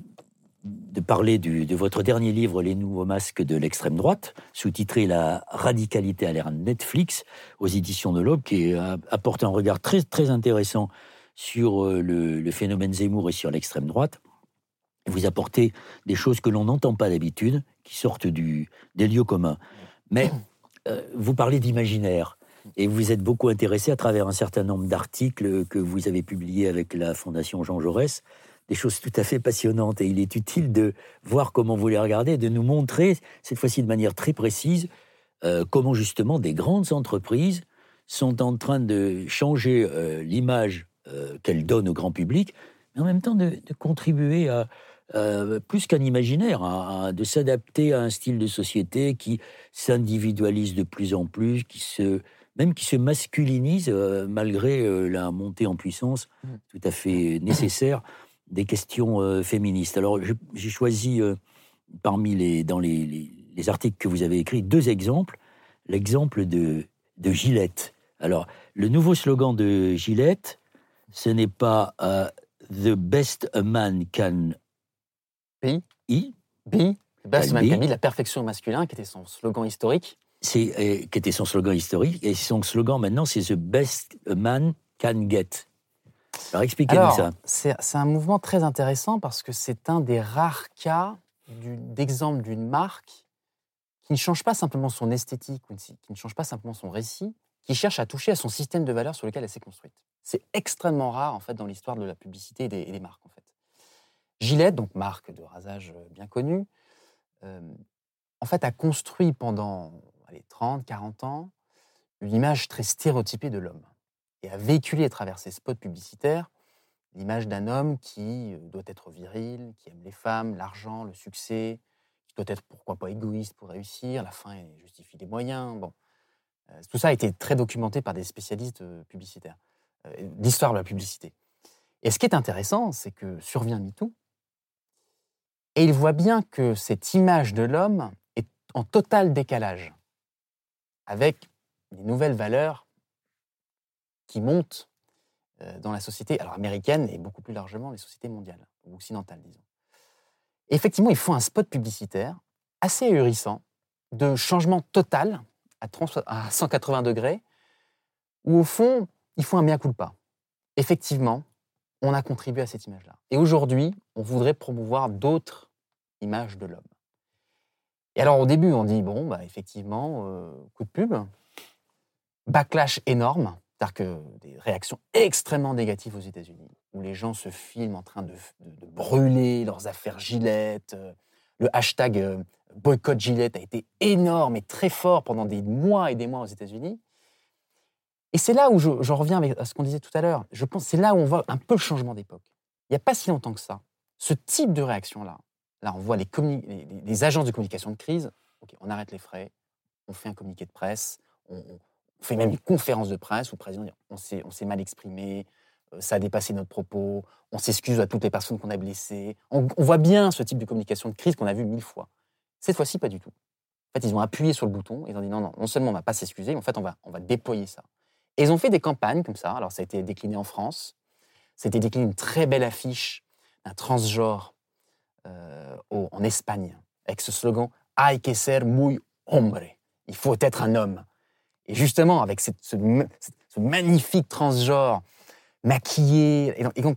Speaker 2: parler de votre dernier livre, Les nouveaux masques de l'extrême droite, sous-titré La radicalité à l'ère Netflix, aux éditions de l'Aube, qui apporte un regard très, intéressant sur euh, le, phénomène Zemmour et sur l'extrême droite. Vous apportez des choses que l'on n'entend pas d'habitude, qui sortent du, des lieux communs. Mais euh, vous parlez d'imaginaire. Et vous êtes beaucoup intéressé à travers un certain nombre d'articles que vous avez publiés avec la Fondation Jean Jaurès, des choses tout à fait passionnantes. Et il est utile de voir comment vous les regardez, de nous montrer, cette fois-ci de manière très précise, euh, comment justement des grandes entreprises sont en train de changer euh, l'image qu'elles donnent au grand public, mais en même temps de contribuer à, euh, plus qu'un imaginaire, de s'adapter à un style de société qui s'individualise de plus en plus, qui se, même qui se masculinise euh, malgré euh, la montée en puissance mmh. tout à fait nécessaire des questions féministes. Alors j'ai choisi parmi les, dans les, les, articles que vous avez écrits deux exemples. L'exemple de, de Gillette. Alors le nouveau slogan de Gillette, ce n'est pas The best a man can
Speaker 4: B.
Speaker 2: I.
Speaker 4: B. la perfection masculin, qui était son slogan historique.
Speaker 2: C'est, euh, qui était son slogan historique. Et son slogan maintenant, c'est The best a man can get. Alors expliquez-nous ça.
Speaker 4: C'est, un mouvement très intéressant parce que c'est un des rares cas d'exemple d'une marque qui ne change pas simplement son esthétique, qui ne change pas simplement son récit, qui cherche à toucher à son système de valeurs sur lequel elle s'est construite. C'est extrêmement rare en fait dans l'histoire de la publicité et des, et des marques en fait. Gillette, donc marque de rasage euh, bien connue, en fait a construit pendant allez, 30, 40 ans une image très stéréotypée de l'homme et a véhiculé à travers ses spots publicitaires l'image d'un homme qui euh, doit être viril, qui aime les femmes, l'argent, le succès, qui doit être pourquoi pas égoïste pour réussir, la fin justifie les moyens. Bon, euh, tout ça a été très documenté par des spécialistes publicitaires, d'histoire de la publicité. Et ce qui est intéressant, c'est que survient MeToo, et il voit bien que cette image de l'homme est en total décalage avec les nouvelles valeurs qui montent euh, dans la société, alors américaine et beaucoup plus largement les sociétés mondiales, ou occidentales, disons. Effectivement, ils font un spot publicitaire assez ahurissant de changement total à, 30 à 180 degrés, où au fond, ils font un mea culpa. Effectivement, on a contribué à cette image-là. Et aujourd'hui, on voudrait promouvoir d'autres images de l'homme. Et alors au début, on dit, bon, bah, effectivement, euh, coup de pub, backlash énorme, c'est-à-dire que des réactions extrêmement négatives aux États-Unis, où les gens se filment en train de, de- brûler leurs affaires Gillette. euh, Le hashtag euh, boycott Gillette a été énorme et très fort pendant des mois et des mois aux États-Unis. Et c'est là où je, reviens avec- à ce qu'on disait tout à l'heure. Je pense c'est là où on voit un peu le changement d'époque. Il n'y a pas si longtemps que ça. Ce type de réaction-là, là, on voit les, agences de communication de crise. Ok, on arrête les frais, on fait un communiqué de presse, on, fait même une conférence de presse où le président dit on s'est mal exprimé, euh, ça a dépassé notre propos, on s'excuse à toutes les personnes qu'on a blessées. On, voit bien ce type de communication de crise qu'on a vu mille fois. Cette fois-ci, pas du tout. En fait, ils ont appuyé sur le bouton et ils ont dit non, non, non seulement on ne va pas s'excuser, mais en fait, on va déployer ça. Et ils ont fait des campagnes comme ça. Alors, ça a été décliné en France. C'était décliné une très belle affiche d'un transgenre euh, en Espagne, avec ce slogan Hay que ser muy hombre. Il faut être un homme. Et justement, avec cette- ce, ma- ce magnifique transgenre maquillé, et, donc-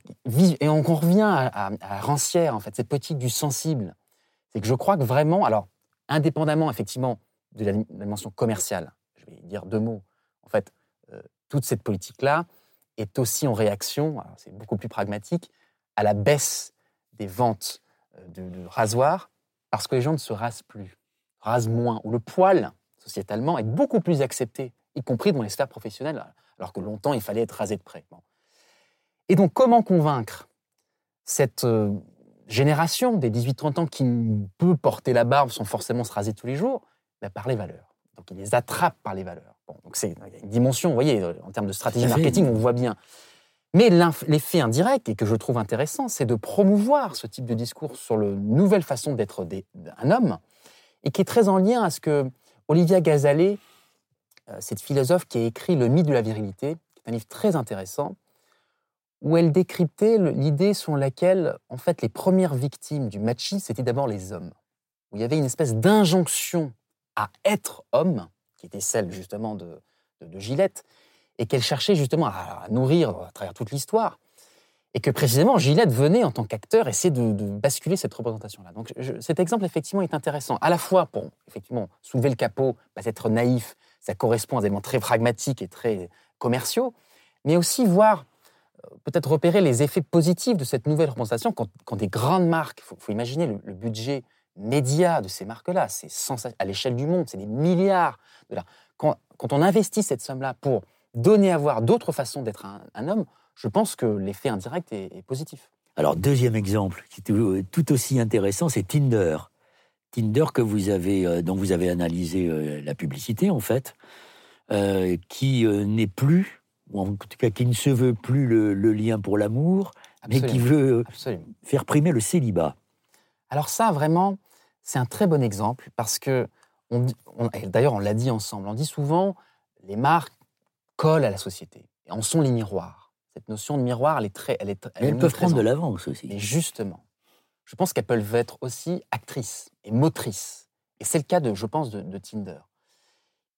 Speaker 4: et on revient à, Rancière, en fait, cette politique du sensible. C'est que je crois que vraiment, alors, indépendamment effectivement de la dim- dimension commerciale, je vais dire deux mots, en fait, toute cette politique-là est aussi en réaction, c'est beaucoup plus pragmatique, à la baisse des ventes euh, de, rasoirs, parce que les gens ne se rasent plus, rasent moins, ou le poil, sociétalement, est beaucoup plus accepté, y compris dans les sphères professionnelles, alors que longtemps, il fallait être rasé de près. Et donc, comment convaincre cette euh, génération des 18-30 ans qui peut porter la barbe sans forcément se raser tous les jours? Ben, Par les valeurs. Donc, il les attrape par les valeurs. Bon, donc, c'est une dimension, vous voyez, en termes de stratégie marketing, on voit bien. Mais l'effet indirect, et que je trouve intéressant, c'est de promouvoir ce type de discours sur la nouvelle façon d'être un homme, et qui est très en lien à ce que Olivia Gazalet, euh, cette philosophe qui a écrit Le mythe de la virilité, qui est un livre très intéressant, où elle décryptait l'idée selon laquelle, en fait, les premières victimes du machisme, c'était d'abord les hommes. Où il y avait une espèce d'injonction à être homme, qui était celle justement de, de, Gillette, et qu'elle cherchait justement à, nourrir à travers toute l'histoire. Et que précisément, Gillette venait en tant qu'acteur essayer de, basculer cette représentation-là. Donc cet exemple, effectivement, est intéressant. À la fois pour, effectivement, soulever le capot, pas être naïf, ça correspond à des éléments très pragmatiques et très commerciaux, mais aussi voir, euh, peut-être repérer les effets positifs de cette nouvelle représentation quand, quand des grandes marques, il faut, imaginer le budget média de ces marques-là, c'est à l'échelle du monde, c'est des milliards de dollars. Quand, quand on investit cette somme-là pour donner à voir d'autres façons d'être un, un homme, je pense que l'effet indirect est, est positif.
Speaker 2: Alors, deuxième exemple, qui est tout, tout aussi intéressant, c'est Tinder. Tinder que vous avez, euh, dont vous avez analysé euh, la publicité, en fait, euh, qui euh, n'est plus, ou en tout cas qui ne se veut plus le, le lien pour l'amour, mais qui veut euh,
Speaker 4: Absolument.
Speaker 2: faire primer le célibat.
Speaker 4: Alors ça, vraiment, c'est un très bon exemple parce que, on d'ailleurs, on l'a dit ensemble, on dit souvent, les marques collent à la société et en sont les miroirs. Cette notion de miroir, elle est très, elle est,
Speaker 2: peuvent prendre de l'avance aussi.
Speaker 4: Mais justement, je pense qu'elles peuvent être aussi actrices et motrices. Et c'est le cas, de, je pense, de, de Tinder,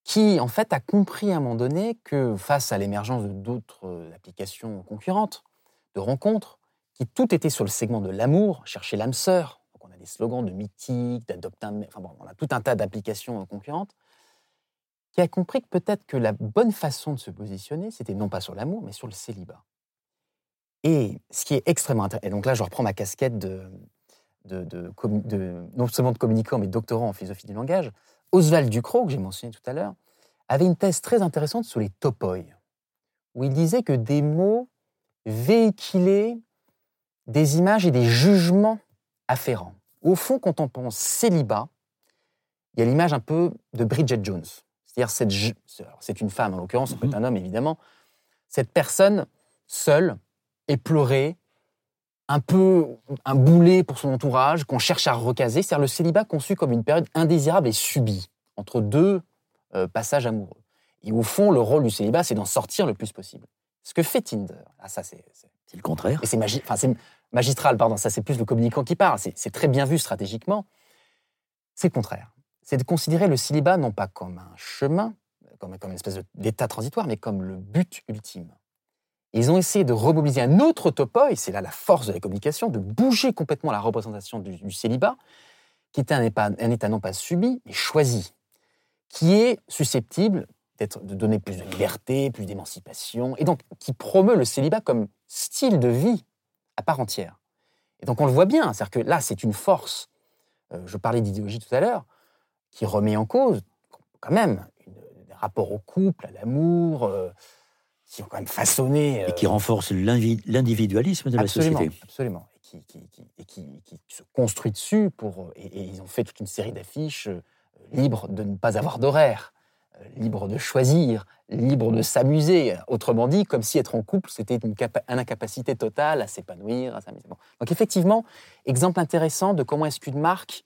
Speaker 4: qui, en fait, a compris à un moment donné que face à l'émergence de d'autres euh, applications concurrentes, de rencontres, qui tout était sur le segment de l'amour, chercher l'âme sœur. Des slogans de mythique, d'adopte un... Enfin bon, on a tout un tas d'applications euh, concurrentes, qui a compris que peut-être que la bonne façon de se positionner, c'était non pas sur l'amour, mais sur le célibat. Et ce qui est extrêmement intéressant, et donc là je reprends ma casquette de, non seulement de communicant, mais doctorant en philosophie du langage, Oswald Ducrot, que j'ai mentionné tout à l'heure, avait une thèse très intéressante sur les topoi, où il disait que des mots véhiculaient des images et des jugements afférents. Au fond, quand on pense célibat, il y a l'image un peu de Bridget Jones. C'est-à-dire, cette c'est une femme en l'occurrence, ça peut être un homme évidemment, cette personne seule, éplorée, un peu un boulet pour son entourage, qu'on cherche à recaser, c'est-à-dire le célibat conçu comme une période indésirable et subie, entre deux euh, passages amoureux. Et au fond, le rôle du célibat, c'est d'en sortir le plus possible. Ce que fait Tinder, ah, ça c'est
Speaker 2: le contraire.
Speaker 4: et c'est magique. Enfin, c'est magistral, pardon, ça c'est plus le communicant qui parle, c'est très bien vu stratégiquement. C'est le contraire. C'est de considérer le célibat non pas comme un chemin, comme, une espèce d'état transitoire, mais comme le but ultime. Ils ont essayé de remobiliser un autre topo, c'est là la force de la communication, de bouger complètement la représentation du, célibat, qui est un état, un état non pas subi, mais choisi, qui est susceptible de donner plus de liberté, plus d'émancipation, et donc qui promeut le célibat comme style de vie à part entière. Et donc on le voit bien, c'est-à-dire que là, c'est une force. Euh, je parlais d'idéologie tout à l'heure, qui remet en cause, quand même, des rapports au couple, à l'amour, euh, qui ont quand même façonné.
Speaker 2: et qui euh, renforcent l'individualisme de la société.
Speaker 4: Absolument. Et qui, qui, et qui, se construit dessus pour. Et, ils ont fait toute une série d'affiches libres de ne pas avoir d'horaire, libres de choisir, libres de s'amuser. Autrement dit, comme si être en couple, c'était une, incapacité totale à s'épanouir, à s'amuser. Donc effectivement, exemple intéressant de comment est-ce qu'une marque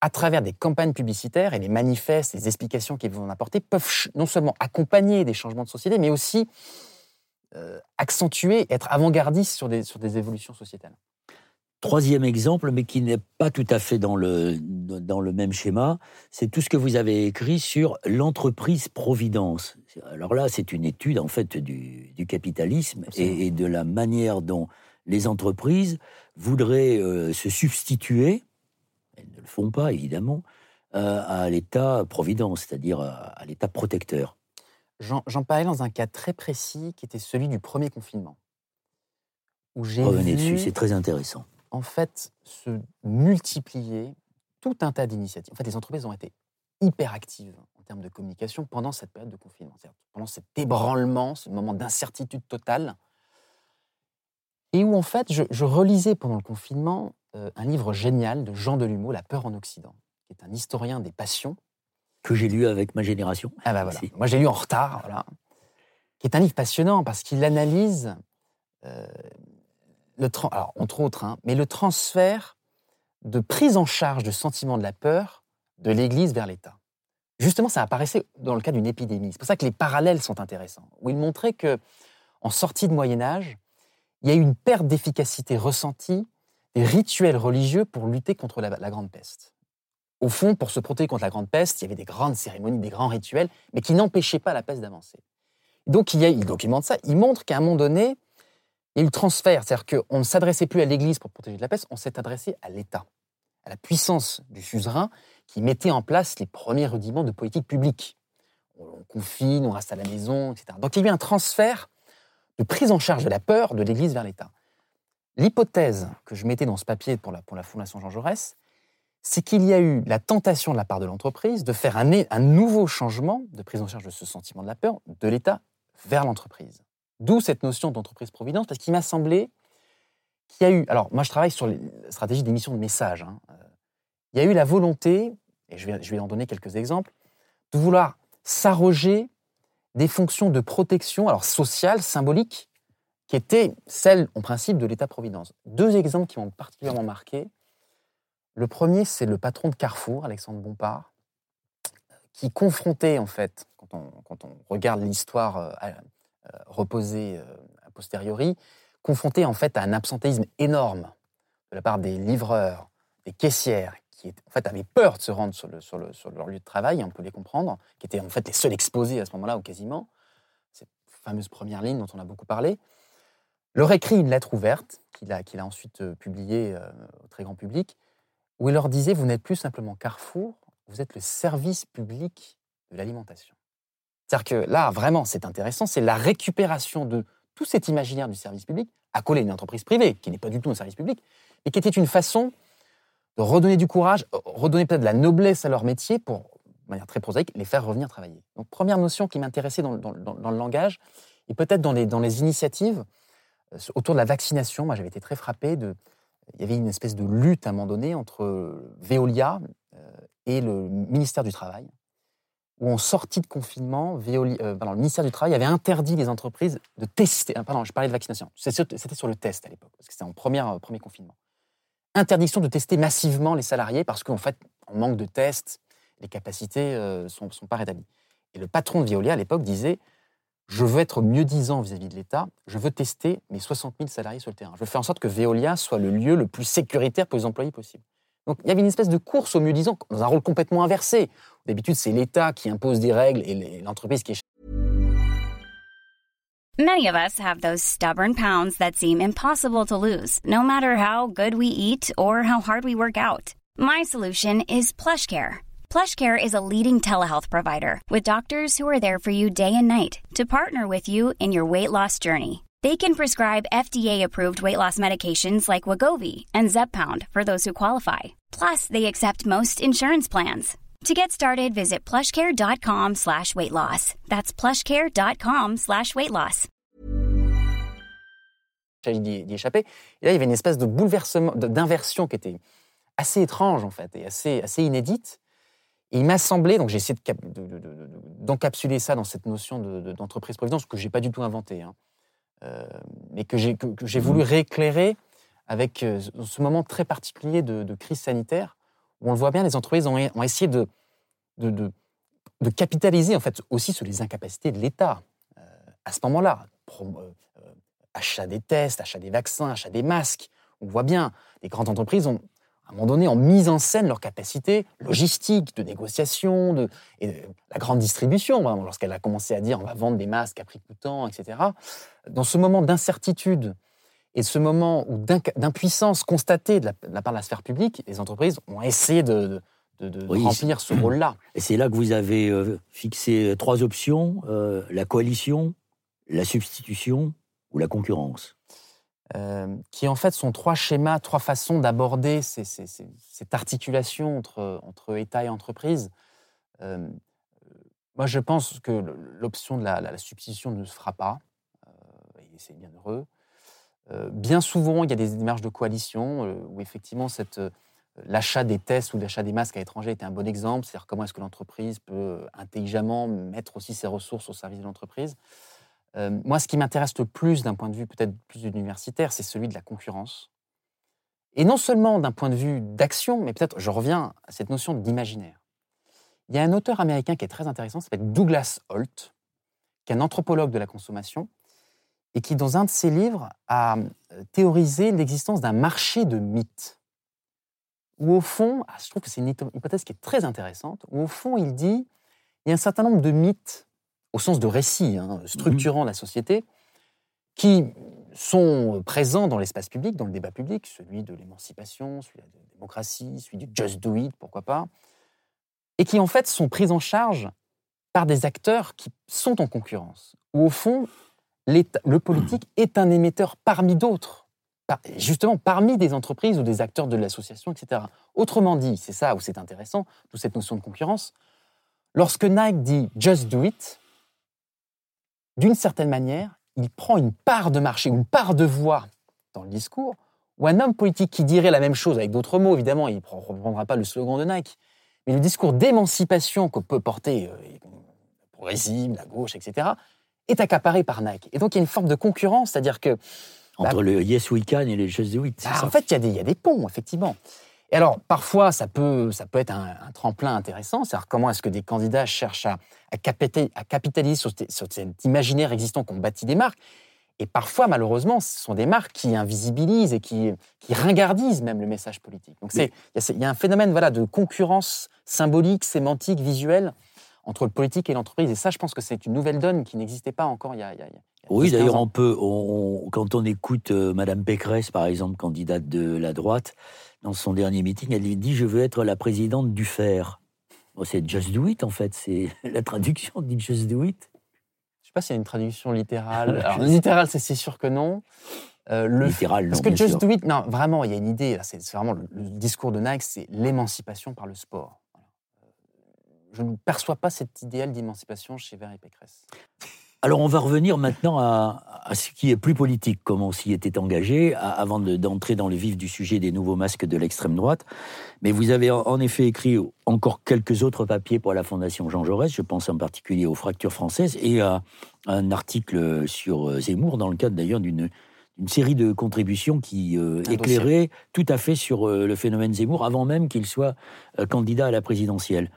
Speaker 4: à travers des campagnes publicitaires et les manifestes, les explications qu'ils vont apporter, peuvent non seulement accompagner des changements de société, mais aussi euh, accentuer, être avant-gardistes sur des, sur des évolutions sociétales.
Speaker 2: Troisième exemple, mais qui n'est pas tout à fait dans le, dans le même schéma, c'est tout ce que vous avez écrit sur l'entreprise Providence. Alors là, c'est une étude en fait du, du capitalisme et, de la manière dont les entreprises voudraient euh, se substituer elles ne le font pas évidemment, euh, à l'État-providence, c'est-à-dire à, l'État protecteur.
Speaker 4: J'en parlais dans un cas très précis qui était celui du premier confinement.
Speaker 2: Où Revenez dessus, c'est très intéressant.
Speaker 4: En fait, se multiplier tout un tas d'initiatives. En fait, les entreprises ont été hyper actives en termes de communication pendant cette période de confinement, pendant cet ébranlement, ce moment d'incertitude totale, et où en fait, je relisais pendant le confinement euh, un livre génial de Jean Delumeau, La peur en Occident, qui est un historien des passions.
Speaker 2: Que j'ai lu avec ma génération.
Speaker 4: Ah bah voilà. Moi, j'ai lu en retard, voilà. Qui est un livre passionnant parce qu'il analyse, euh, entre autres, hein, mais le transfert de prise en charge de sentiment de la peur de l'Église vers l'État. Justement, ça apparaissait dans le cas d'une épidémie. C'est pour ça que les parallèles sont intéressants. Où il montrait que, en sortie de Moyen Âge, il y a eu une perte d'efficacité ressentie des rituels religieux pour lutter contre la, grande peste. Au fond, pour se protéger contre la grande peste, il y avait des grandes cérémonies, des grands rituels, mais qui n'empêchaient pas la peste d'avancer. Donc il, il documente ça, il montre qu'à un moment donné, il y a eu le transfert, c'est-à-dire qu'on ne s'adressait plus à l'Église pour protéger de la peste, on s'est adressé à l'État, à la puissance du suzerain qui mettait en place les premiers rudiments de politique publique. On confine, on reste à la maison, etc. Donc il y a eu un transfert de prise en charge de la peur de l'Église vers l'État. L'hypothèse que je mettais dans ce papier pour la, Fondation Jean Jaurès, c'est qu'il y a eu la tentation de la part de l'entreprise de faire un nouveau changement de prise en charge de ce sentiment de la peur de l'État vers l'entreprise. D'où cette notion d'entreprise-providence, parce qu'il m'a semblé qu'il y a eu. Alors, moi, je travaille sur les stratégies d'émission de messages. Hein, euh, il y a eu la volonté, et je vais, je vais en donner quelques exemples, de vouloir s'arroger des fonctions de protection, alors sociale, symbolique, qui était celle, en principe, de l'État-providence. Deux exemples qui m'ont particulièrement marqué. Le premier, c'est le patron de Carrefour, Alexandre Bompard, qui confrontait, en fait, quand on, regarde l'histoire euh, reposée euh, a posteriori, confronté en fait à un absentéisme énorme de la part des livreurs, des caissières, qui en fait avaient peur de se rendre sur, le, leur lieu de travail, on peut les comprendre, qui étaient en fait les seuls exposés à ce moment-là, ou quasiment. Cette fameuse première ligne dont on a beaucoup parlé leur écrit une lettre ouverte qu'il a, ensuite euh, publiée au très grand public, où il leur disait Vous n'êtes plus simplement Carrefour, vous êtes le service public de l'alimentation. C'est-à-dire que là, vraiment, c'est intéressant, c'est la récupération de tout cet imaginaire du service public à coller une entreprise privée, qui n'est pas du tout un service public, mais qui était une façon de redonner du courage, euh, redonner peut-être de la noblesse à leur métier pour, de manière très prosaïque, les faire revenir travailler. Donc, première notion qui m'intéressait dans, le langage, et peut-être dans les, initiatives, euh, autour de la vaccination, moi j'avais été très frappé de. Il y avait une espèce de lutte à un moment donné entre Veolia euh, et le ministère du Travail, où en sortie de confinement, euh, le ministère du Travail avait interdit les entreprises de tester. pardon, je parlais de vaccination. C'était sur le test à l'époque, parce que c'était en première, premier confinement. Interdiction de tester massivement les salariés parce qu'en fait, en manque de tests, les capacités ne sont, sont, pas rétablies. Et le patron de Veolia à l'époque disait je veux être mieux disant vis-à-vis de l'État, je veux tester mes 60 000 salariés sur le terrain. Je veux faire en sorte que Veolia soit le lieu le plus sécuritaire pour les employés possible. Donc il y avait une espèce de course au mieux disant, dans un rôle complètement inversé. D'habitude, c'est l'État qui impose des règles et l'entreprise qui est
Speaker 5: Many of us have those stubborn pounds that seem impossible to lose, no matter how good we eat or how hard we work out. My solution is PlushCare. PlushCare is a leading telehealth provider with doctors who are there for you day and night to partner with you in your weight loss journey. They can prescribe FDA-approved weight loss medications like Wagovi and Zepbound for those who qualify. Plus, they accept most insurance plans. To get started, visit plushcare.com slash weight loss. That's plushcare.com slash weight loss.
Speaker 4: d'y échapper. Et là, il y avait une espèce de bouleversement, d'inversion qui était assez étrange, en fait, et assez, assez inédite. Et il m'a semblé, donc j'ai essayé d'encapsuler ça dans cette notion d'entreprise-providence, que je n'ai pas du tout inventé, hein, mais que j'ai voulu rééclairer avec euh, ce moment très particulier de, crise sanitaire, où on le voit bien, les entreprises ont, essayé de, de, capitaliser en fait aussi sur les incapacités de l'État euh, à ce moment-là. achat des tests, achat des vaccins, achat des masques. On voit bien, les grandes entreprises ont, à un moment donné, ont mis en scène leurs capacités logistiques, de négociation, de, et la grande distribution, lorsqu'elle a commencé à dire on va vendre des masques à prix coûtant, etc. Dans ce moment d'incertitude et ce moment d'impuissance constatée de la, part de la sphère publique, les entreprises ont essayé de, remplir ce rôle-là.
Speaker 2: Et c'est là que vous avez euh, fixé trois options, euh, la coalition, la substitution ou la concurrence
Speaker 4: euh, qui en fait sont trois schémas, trois façons d'aborder cette articulation entre, entre, État et entreprise. Euh, moi, je pense que l'option de la, substitution ne se fera pas, euh, et c'est bien heureux. bien souvent, il y a des démarches de coalition où effectivement l'achat des tests ou l'achat des masques à l'étranger est un bon exemple. C'est-à-dire comment est-ce que l'entreprise peut intelligemment mettre aussi ses ressources au service de l'entreprise. Euh, moi, ce qui m'intéresse le plus d'un point de vue peut-être plus universitaire, c'est celui de la concurrence. Et non seulement d'un point de vue d'action, mais peut-être, je reviens à cette notion d'imaginaire. Il y a un auteur américain qui est très intéressant, s'appelle Douglas Holt, qui est un anthropologue de la consommation, et qui, dans un de ses livres, a euh, théorisé l'existence d'un marché de mythes. Où, au fond, ah, je trouve que c'est une hypothèse qui est très intéressante, où, au fond, il dit il y a un certain nombre de mythes au sens de récit, hein, structurant la société, qui sont présents dans l'espace public, dans le débat public, celui de l'émancipation, celui de la démocratie, celui du just do it, pourquoi pas, et qui en fait sont pris en charge par des acteurs qui sont en concurrence, où au fond, le politique est un émetteur parmi d'autres, justement parmi des entreprises ou des acteurs de l'association, etc. Autrement dit, c'est ça où c'est intéressant, toute cette notion de concurrence, lorsque Nike dit just do it, d'une certaine manière, il prend une part de marché, une part de voix dans le discours, ou un homme politique qui dirait la même chose avec d'autres mots, évidemment, il ne reprendra pas le slogan de Nike, mais le discours d'émancipation que peut porter euh, le progressisme, la gauche, etc., est accaparé par Nike. Et donc il y a une forme de concurrence, c'est-à-dire que...
Speaker 2: Entre le Yes We Can et les Just Do It.
Speaker 4: Bah, en fait, il y, y, a des ponts, effectivement. Et alors, parfois, ça peut, ça peut être un, tremplin intéressant. C'est-à-dire, comment est-ce que des candidats cherchent à, à, capitaliser sur, cet imaginaire existant qu'on bâtit des marques Et parfois, malheureusement, ce sont des marques qui invisibilisent et qui, qui ringardisent même le message politique. Donc, il y, a un phénomène voilà, de concurrence symbolique, sémantique, visuelle entre le politique et l'entreprise. Et ça, je pense que c'est une nouvelle donne qui n'existait pas encore il y a. Il y a,
Speaker 2: oui, d'ailleurs, on peut, quand on écoute euh, Madame Pécresse, par exemple, candidate de la droite, dans son dernier meeting, elle dit Je veux être la présidente du fer. c'est Just Do It, en fait. C'est la traduction dit Just Do It.
Speaker 4: Je ne sais pas s'il y a une traduction littérale. Alors, littérale, c'est sûr que non.
Speaker 2: Euh, le littéral, non.
Speaker 4: Parce que Just Do It, non, vraiment, il y a une idée. C'est vraiment le, discours de Nike, c'est l'émancipation par le sport. Je ne perçois pas cet idéal d'émancipation chez Valérie Pécresse.
Speaker 2: Alors on va revenir maintenant à, ce qui est plus politique, comme on s'y était engagé, avant d'entrer dans le vif du sujet des nouveaux masques de l'extrême droite. Mais vous avez en effet écrit encore quelques autres papiers pour la Fondation Jean Jaurès, je pense en particulier aux fractures françaises, et à un article sur euh, Zemmour, dans le cadre d'ailleurs d'une série de contributions qui euh, éclairaient tout à fait sur euh, le phénomène Zemmour, avant même qu'il soit candidat à la présidentielle.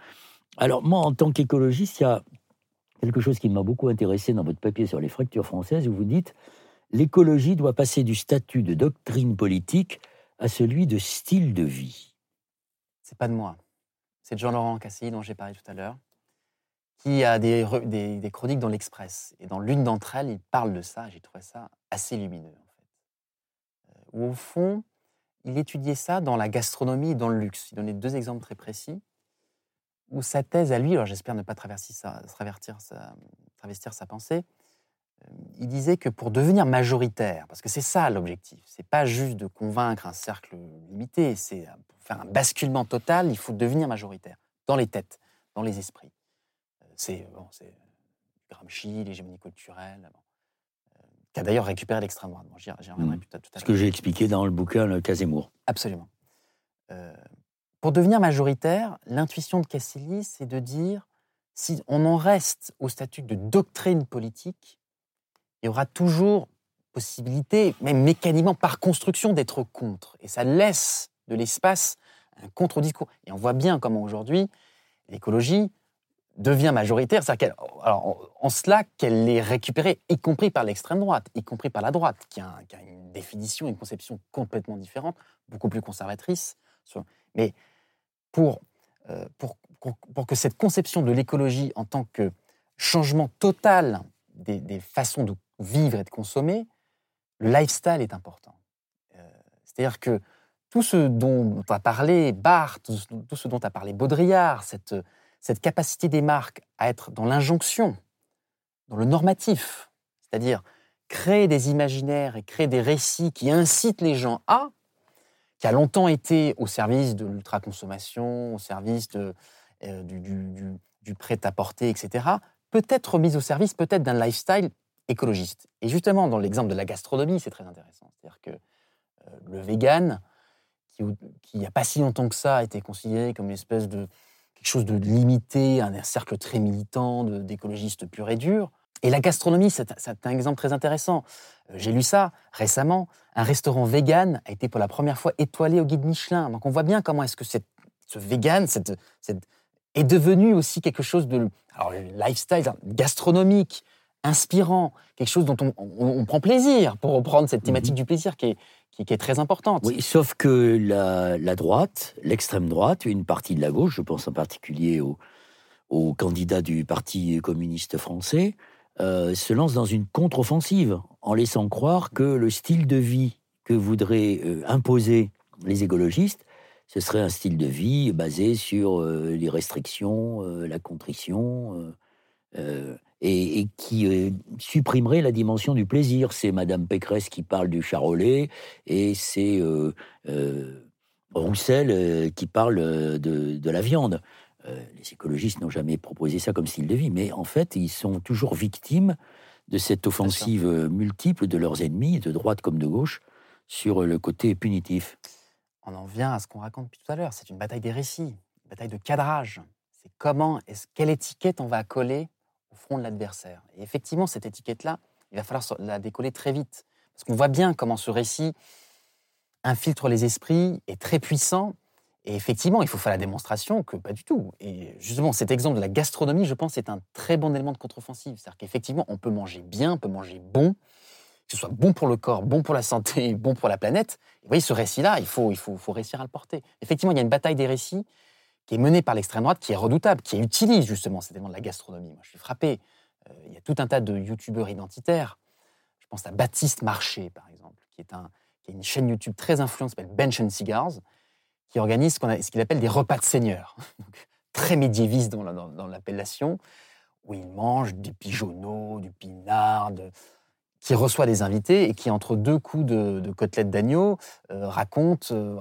Speaker 2: Alors moi, en tant qu'écologiste, il y a quelque chose qui m'a beaucoup intéressé dans votre papier sur les fractures françaises, où vous dites l'écologie doit passer du statut de doctrine politique à celui de style de vie.
Speaker 4: C'est pas de moi. C'est de Jean-Laurent Cassilly dont j'ai parlé tout à l'heure, qui a des, des, chroniques dans l'Express. Et dans l'une d'entre elles, il parle de ça. J'ai trouvé ça assez lumineux. Euh, où, au fond, il étudiait ça dans la gastronomie et dans le luxe. Il donnait deux exemples très précis où sa thèse à lui, alors j'espère ne pas traverser sa, travestir, sa, travestir sa pensée, euh, il disait que pour devenir majoritaire, parce que c'est ça l'objectif, c'est pas juste de convaincre un cercle limité, c'est euh, pour faire un basculement total, il faut devenir majoritaire dans les têtes, dans les esprits. Euh, c'est bon, c'est Gramsci, l'hégémonie culturelle, qui a d'ailleurs récupéré l'extrême droite. Bon, J'y reviendrai
Speaker 2: mmh.
Speaker 4: tout à, tout
Speaker 2: Ce que j'ai expliqué dans le bouquin Le.
Speaker 4: Absolument. Pour devenir majoritaire, l'intuition de Cassilly, c'est de dire si on en reste au statut de doctrine politique, il y aura toujours possibilité, même mécaniquement, par construction, d'être contre. Et ça laisse de l'espace un contre-discours. Et on voit bien comment aujourd'hui, l'écologie devient majoritaire, c'est-à-dire en cela qu'elle est récupérée, y compris par l'extrême droite, y compris par la droite, qui a, une définition, une conception complètement différente, beaucoup plus conservatrice. Mais pour, euh, pour, pour, que cette conception de l'écologie en tant que changement total des, des, façons de vivre et de consommer, le lifestyle est important. Euh, C'est-à-dire que tout ce dont a parlé Barthes, tout, tout ce dont a parlé Baudrillard, cette, cette capacité des marques à être dans l'injonction, dans le normatif, c'est-à-dire créer des imaginaires et créer des récits qui incitent les gens à, qui a longtemps été au service de l'ultra-consommation, au service de, euh, du, prêt-à-porter, etc., peut être mise au service peut-être d'un lifestyle écologiste. Et justement, dans l'exemple de la gastronomie, c'est très intéressant. C'est-à-dire que euh, le vegan, qui, il n'y a pas si longtemps que ça, a été considéré comme une espèce de quelque chose de limité, un cercle très militant d'écologistes purs et durs, et la gastronomie, c'est un exemple très intéressant. Euh, j'ai lu ça récemment. Un restaurant vegan a été pour la première fois étoilé au guide Michelin. Donc on voit bien comment est-ce que cette, ce vegan cette, cette, est devenu aussi quelque chose de alors, lifestyle gastronomique, inspirant, quelque chose dont on, on, on, prend plaisir, pour reprendre cette thématique mmh. du plaisir qui est, qui, qui est, très importante.
Speaker 2: Oui, sauf que la, la droite, l'extrême droite, une partie de la gauche, je pense en particulier aux au candidats du Parti communiste français, euh, se lance dans une contre-offensive en laissant croire que le style de vie que voudraient euh, imposer les écologistes, ce serait un style de vie basé sur euh, les restrictions, la contrition, et, qui supprimerait la dimension du plaisir. C'est Madame Pécresse qui parle du charolais, et c'est Roussel qui parle de la viande. Euh, les écologistes n'ont jamais proposé ça comme style de vie, mais en fait, ils sont toujours victimes de cette offensive multiple de leurs ennemis, de droite comme de gauche, sur le côté punitif.
Speaker 4: On en vient à ce qu'on raconte depuis tout à l'heure. C'est une bataille des récits, une bataille de cadrage. C'est comment, est quelle étiquette on va coller au front de l'adversaire. Et effectivement, cette étiquette-là, il va falloir la décoller très vite. Parce qu'on voit bien comment ce récit infiltre les esprits, est très puissant, et effectivement, il faut faire la démonstration que pas du tout. Et justement, cet exemple de la gastronomie, je pense, est un très bon élément de contre-offensive. C'est-à-dire qu'effectivement, on peut manger bien, on peut manger bon, que ce soit bon pour le corps, bon pour la santé, bon pour la planète. Et vous voyez, ce récit-là, il faut, il faut, faut réussir à le porter. Effectivement, il y a une bataille des récits qui est menée par l'extrême droite, qui est redoutable, qui utilise justement cet élément de la gastronomie. Moi, je suis frappé. Euh, il y a tout un tas de youtubeurs identitaires. Je pense à Baptiste Marché, par exemple, qui est a une chaîne YouTube très influente, s'appelle Bench and Cigars qui organise ce qu'il appelle des repas de seigneurs, très médiévistes dans, l'appellation, où il mange du pigeonneau, du pinard, qui reçoit des invités et qui, entre deux coups de, de côtelettes d'agneau, euh, raconte euh,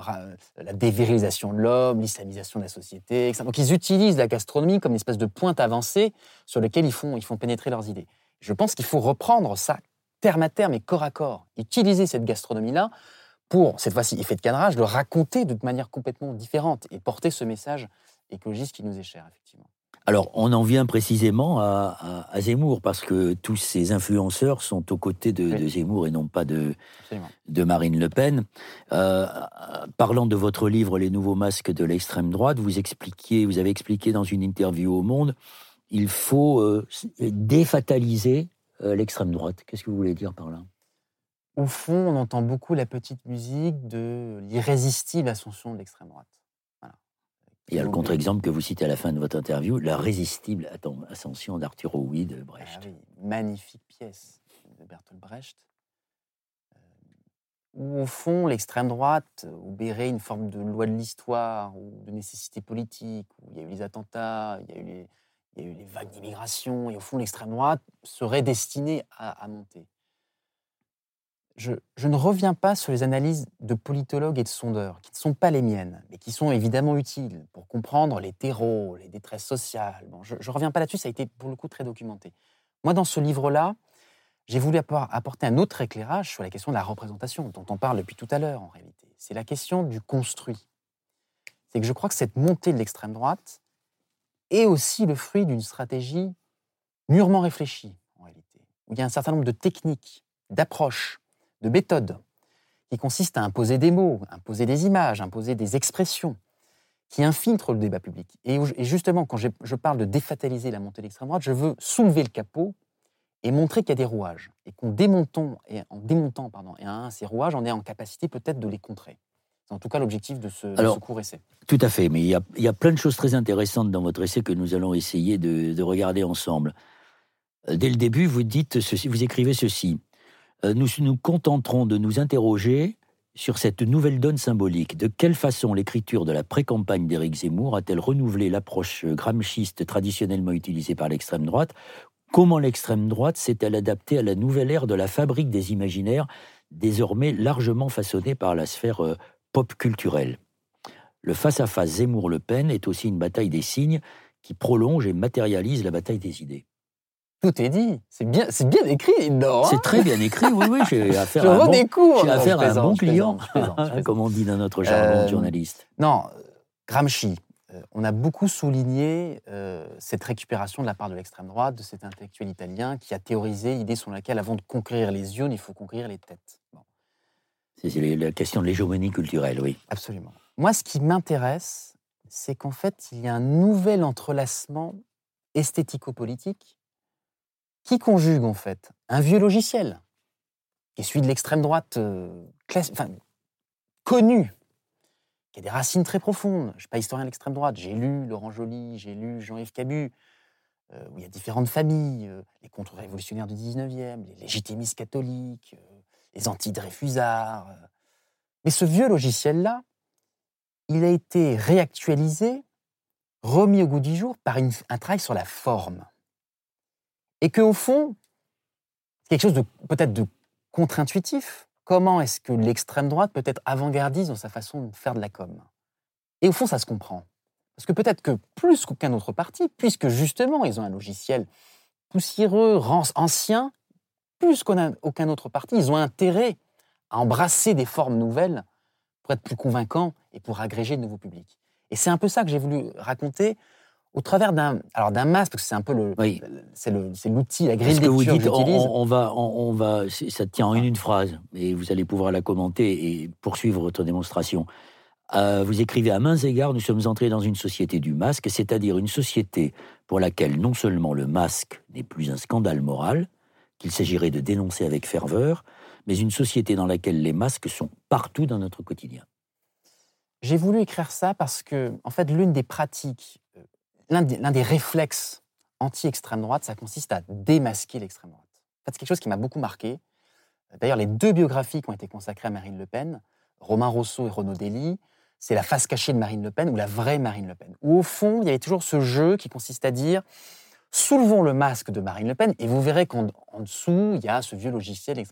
Speaker 4: la dévirilisation de l'homme, l'islamisation de la société, etc. Donc ils utilisent la gastronomie comme une espèce de pointe avancée sur laquelle ils font, ils font pénétrer leurs idées. Je pense qu'il faut reprendre ça terme à terme et corps à corps, utiliser cette gastronomie-là pour, cette fois-ci, effet de cadrage, le raconter de manière complètement différente et porter ce message écologiste qui nous est cher, effectivement.
Speaker 2: Alors, on en vient précisément à, à, à, Zemmour, parce que tous ces influenceurs sont aux côtés de, oui. de Zemmour et non pas de, de Marine Le Pen. Euh, parlant de votre livre Les nouveaux masques de l'extrême droite, vous expliquiez, vous avez expliqué dans une interview au Monde il faut euh, défataliser euh, l'extrême droite. Qu'est-ce que vous voulez dire par là?
Speaker 4: Au fond, on entend beaucoup la petite musique de l'irrésistible ascension de l'extrême droite. Voilà.
Speaker 2: Il y a le contre-exemple que vous citez à la fin de votre interview, la résistible ascension d'Arturo Huy de Brecht.
Speaker 4: Ah oui, magnifique pièce de Bertolt Brecht. euh, Où, au fond, l'extrême droite obérait une forme de loi de l'histoire ou de nécessité politique, où il y a eu les attentats, il y a eu les, il y a eu les vagues d'immigration, et au fond, l'extrême droite serait destinée à, à monter. Je, ne reviens pas sur les analyses de politologues et de sondeurs, qui ne sont pas les miennes, mais qui sont évidemment utiles pour comprendre les terreaux, les détresses sociales. Bon, je ne reviens pas là-dessus, ça a été pour le coup très documenté. Moi, dans ce livre-là, j'ai voulu appor- apporter un autre éclairage sur la question de la représentation, dont on parle depuis tout à l'heure en réalité. C'est la question du construit. C'est que je crois que cette montée de l'extrême droite est aussi le fruit d'une stratégie mûrement réfléchie, en réalité, où il y a un certain nombre de techniques, d'approches, de méthodes, qui consistent à imposer des mots, imposer des images, imposer des expressions, qui infiltrent le débat public. Et, justement, quand je parle de défataliser la montée de l'extrême droite, je veux soulever le capot et montrer qu'il y a des rouages, et qu'en démontant, et en démontant pardon, et un, ces rouages, on est en capacité peut-être de les contrer. C'est en tout cas l'objectif de ce, de
Speaker 2: Alors,
Speaker 4: ce court essai.
Speaker 2: Tout à fait, mais il y, a, il y a plein de choses très intéressantes dans votre essai que nous allons essayer de, de regarder ensemble. Dès le début, vous dites ceci, vous écrivez ceci. Euh, Nous nous contenterons de nous interroger sur cette nouvelle donne symbolique. De quelle façon l'écriture de la pré-campagne d'Éric Zemmour a-t-elle renouvelé l'approche gramsciste traditionnellement utilisée par l'extrême droite? Comment l'extrême droite s'est-elle adaptée à la nouvelle ère de la fabrique des imaginaires, désormais largement façonnée par la sphère euh, pop culturelle? Le face-à-face Zemmour-Le Pen est aussi une bataille des signes qui prolonge et matérialise la bataille des idées.
Speaker 4: Tout est dit. C'est bien, c'est bien écrit, non
Speaker 2: C'est très bien écrit, oui, oui, j'ai affaire
Speaker 4: Je
Speaker 2: à un bon,
Speaker 4: redécouvre. Non,
Speaker 2: affaire
Speaker 4: je
Speaker 2: à un bon client,
Speaker 4: plaisante, je plaisante, je plaisante.
Speaker 2: comme on dit dans notre jargon de
Speaker 4: Euh,
Speaker 2: journaliste.
Speaker 4: Non, Gramsci. euh, On a beaucoup souligné euh, cette récupération de la part de l'extrême droite, de cet intellectuel italien qui a théorisé l'idée sur laquelle, avant de conquérir les yeux, il faut conquérir les têtes. Bon,
Speaker 2: c'est la question de l'hégémonie culturelle, oui.
Speaker 4: absolument. Moi, ce qui m'intéresse, c'est qu'en fait, il y a un nouvel entrelacement esthético-politique qui conjugue en fait? Un vieux logiciel, qui est celui de l'extrême droite euh, classe- enfin, connu, qui a des racines très profondes. Je ne suis pas historien de l'extrême droite, j'ai lu Laurent Joly, j'ai lu Jean-Yves Cabu, euh, où il y a différentes familles, euh, les contre-révolutionnaires du 19e, les légitimistes catholiques, les anti-Dreyfusards. Mais ce vieux logiciel-là, il a été réactualisé, remis au goût du jour par un travail sur la forme. Et qu'au fond, c'est quelque chose de peut-être de contre-intuitif. Comment est-ce que l'extrême droite peut être avant-gardiste dans sa façon de faire de la com? Et au fond, ça se comprend. Parce que peut-être que plus qu'aucun autre parti, puisque justement ils ont un logiciel poussiéreux, ancien, plus qu'aucun autre parti, ils ont intérêt à embrasser des formes nouvelles pour être plus convaincants et pour agréger de nouveaux publics. Et c'est un peu ça que j'ai voulu raconter au travers d'un alors d'un masque, parce que c'est un peu le,
Speaker 2: Oui.
Speaker 4: c'est le- c'est l'outil, la grille
Speaker 2: que vous dites,
Speaker 4: que
Speaker 2: on, va, on, on va, ça tient en une, une phrase, et vous allez pouvoir la commenter et poursuivre votre démonstration. Euh, vous écrivez à mains égards, nous sommes entrés dans une société du masque, c'est-à-dire une société pour laquelle non seulement le masque n'est plus un scandale moral, qu'il s'agirait de dénoncer avec ferveur, mais une société dans laquelle les masques sont partout dans notre quotidien.
Speaker 4: J'ai voulu écrire ça parce que, en fait, l'une des pratiques, euh, l'un des, réflexes anti-extrême droite, ça consiste à démasquer l'extrême droite. En fait, c'est quelque chose qui m'a beaucoup marqué. D'ailleurs, les deux biographies qui ont été consacrées à Marine Le Pen, Romain Rousseau et Renaud Dely, c'est la face cachée de Marine Le Pen ou la vraie Marine Le Pen. Où au fond, il y avait toujours ce jeu qui consiste à dire soulevons le masque de Marine Le Pen et vous verrez qu'en en dessous, il y a ce vieux logiciel.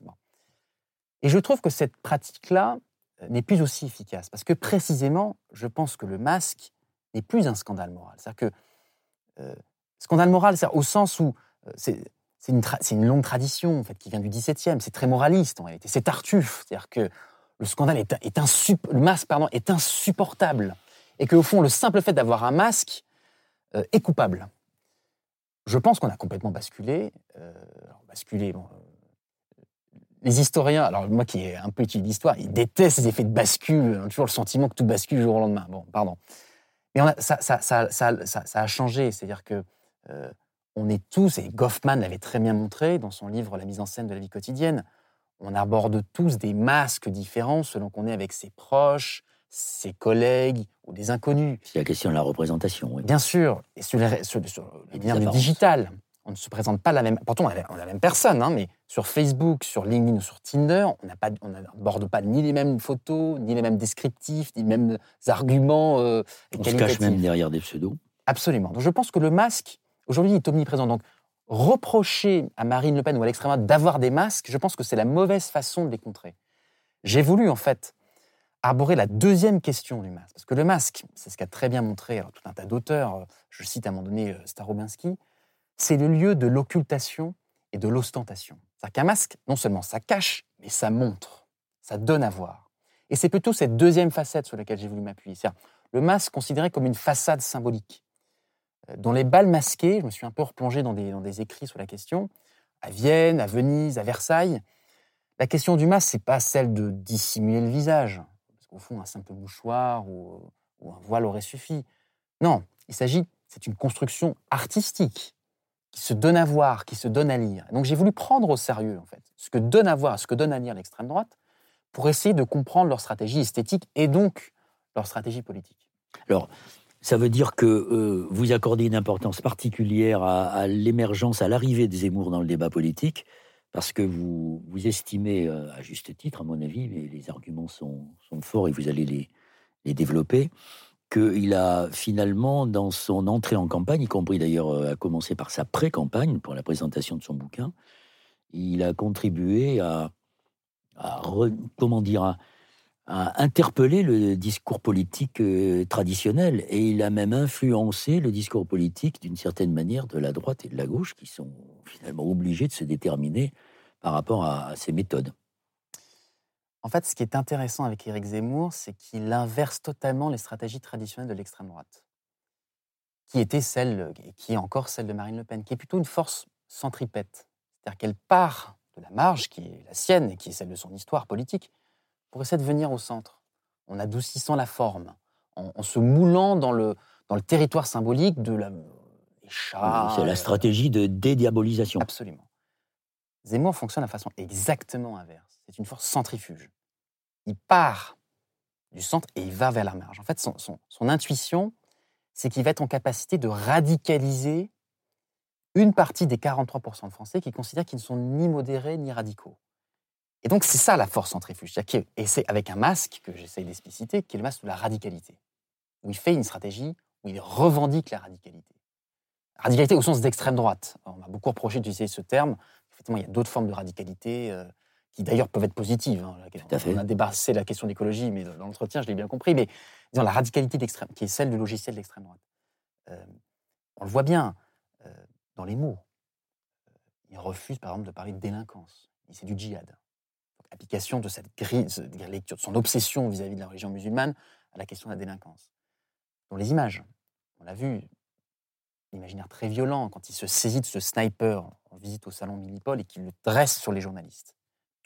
Speaker 4: Et je trouve que cette pratique-là euh, n'est plus aussi efficace parce que précisément, je pense que le masque n'est plus un scandale moral. C'est-à-dire que scandale moral, au sens où euh, c'est une, longue tradition en fait, qui vient du XVIIe, c'est très moraliste en réalité, c'est Tartuffe, c'est-à-dire que le scandale est, masque est insupportable et qu'au fond le simple fait d'avoir un masque euh, est coupable. Je pense qu'on a complètement basculé, euh, basculé. euh, les historiens, alors moi qui ai un peu étudié l'histoire, ils détestent ces effets de bascule, ont toujours le sentiment que tout bascule du jour au lendemain. Bon, pardon. Mais a- ça, ça, ça, ça, ça- ça a changé, c'est-à-dire que euh, on est tous, et Goffman l'avait très bien montré dans son livre La mise en scène de la vie quotidienne, on aborde tous des masques différents selon qu'on est avec ses proches, ses collègues ou des inconnus.
Speaker 2: C'est la question de la représentation. Oui.
Speaker 4: Bien sûr, et sur les, sur, les liens du digital, on ne se présente pas la même. Pourtant, on est la même personne, hein, mais sur Facebook, sur LinkedIn ou sur Tinder, on n'aborde pas, ni les mêmes photos, ni les mêmes descriptifs, ni les mêmes arguments.
Speaker 2: Euh, on se cache même derrière des pseudos.
Speaker 4: Absolument. Donc je pense que le masque, aujourd'hui, est omniprésent. Donc reprocher à Marine Le Pen ou à l'extrême droite d'avoir des masques, je pense que c'est la mauvaise façon de les contrer. J'ai voulu, en fait, arborer la deuxième question du masque. Parce que le masque, c'est ce qu'a très bien montré tout un tas d'auteurs, euh, je cite à un moment donné euh, Starobinski, c'est le lieu de l'occultation et de l'ostentation. C'est-à-dire qu'un masque, non seulement ça cache, mais ça montre, ça donne à voir. Et c'est plutôt cette deuxième facette sur laquelle j'ai voulu m'appuyer. C'est-à-dire le masque considéré comme une façade symbolique. Euh, dans les balles masquées, je me suis un peu replongé dans des, écrits sur la question, à Vienne, à Venise, à Versailles. La question du masque, c'est pas celle de dissimuler le visage, parce qu'au fond, un simple mouchoir ou, ou un voile aurait suffi. Non, il s'agit, c'est une construction artistique qui se donne à voir, qui se donne à lire. Donc j'ai voulu prendre au sérieux, en fait, ce que donne à voir, ce que donne à lire l'extrême droite, pour essayer de comprendre leur stratégie esthétique et donc leur stratégie politique.
Speaker 2: Alors, ça veut dire que euh, vous accordez une importance particulière à, l'émergence, à l'arrivée des Zemmour dans le débat politique, parce que vous, vous estimez, euh, à juste titre, à mon avis, mais les arguments sont, sont forts et vous allez les, les développer, qu'il a finalement, dans son entrée en campagne, y compris d'ailleurs euh, à commencer par sa pré-campagne pour la présentation de son bouquin, il a contribué à, à, interpeller le discours politique euh, traditionnel et il a même influencé le discours politique d'une certaine manière de la droite et de la gauche qui sont finalement obligés de se déterminer par rapport à ces méthodes.
Speaker 4: En fait, ce qui est intéressant avec Éric Zemmour, c'est qu'il inverse totalement les stratégies traditionnelles de l'extrême droite, qui était celle, et qui est encore celle de Marine Le Pen, qui est plutôt une force centripète. C'est-à-dire qu'elle part de la marge, qui est la sienne et qui est celle de son histoire politique, pour essayer de venir au centre, en adoucissant la forme, en, se moulant dans le, dans le territoire symbolique de la, chats.
Speaker 2: c'est la stratégie de dédiabolisation.
Speaker 4: Absolument. Zemmour fonctionne de façon exactement inverse. C'est une force centrifuge il part du centre et il va vers la marge. En fait, son, intuition, c'est qu'il va être en capacité de radicaliser une partie des 43% de Français qui considèrent qu'ils ne sont ni modérés ni radicaux. Et donc, c'est ça la force centrifuge. Et c'est avec un masque que j'essaye d'expliciter, qui est le masque de la radicalité, où il fait une stratégie, où il revendique la radicalité. Radicalité au sens d'extrême droite. On m'a beaucoup reproché d'utiliser ce terme. Effectivement, il y a d'autres formes de radicalité. Euh, qui d'ailleurs peuvent être positives. Hein, on a débarrassé la question d'écologie, mais dans l'entretien, je l'ai bien compris. Mais disons, la radicalité d'extrême, qui est celle du logiciel d'extrême droite. Euh, on le voit bien euh, dans les mots. Euh, il refuse, par exemple, de parler de délinquance. C'est du djihad. Donc, application de cette grille, de lecture, de son obsession vis-à-vis de la religion musulmane à la question de la délinquance. Dans les images, on l'a vu, l'imaginaire très violent quand il se saisit de ce sniper en visite au salon Millipol et qu'il le dresse sur les journalistes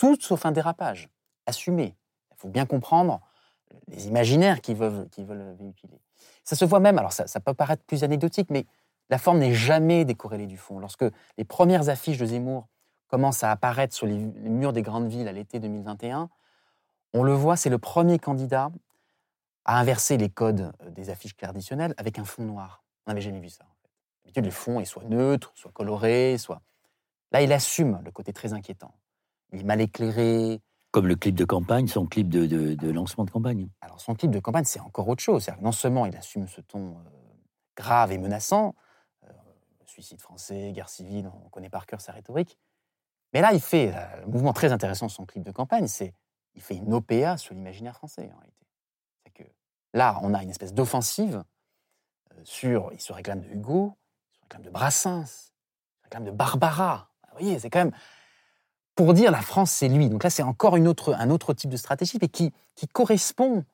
Speaker 4: tout sauf un dérapage, assumé. Il faut bien comprendre les imaginaires qu'ils veulent, véhiculer. Ça se voit même, alors ça, peut paraître plus anecdotique, mais la forme n'est jamais décorrélée du fond. Lorsque les premières affiches de Zemmour commencent à apparaître sur les, murs des grandes villes à l'été 2021, on le voit, c'est le premier candidat à inverser les codes euh, des affiches traditionnelles avec un fond noir. On n'avait jamais vu ça. D'habitude, le fond est soit neutre, soit coloré, soit... Là, il assume le côté très inquiétant il est mal éclairé.
Speaker 2: Comme le clip de campagne, son clip de, lancement de campagne.
Speaker 4: Alors son clip de campagne, c'est encore autre chose. Non seulement il assume ce ton euh, grave et menaçant, euh, suicide français, guerre civile, on connaît par cœur sa rhétorique, mais là il fait euh, un mouvement très intéressant son clip de campagne, c'est il fait une OPA sur l'imaginaire français en réalité. C'est que là on a une espèce d'offensive sur, il se réclame de Hugo, il se réclame de Brassens, il se réclame de Barbara. Vous voyez, c'est quand même pour dire la France, c'est lui. Donc là, c'est encore une autre, un autre type de stratégie, mais qui, qui correspond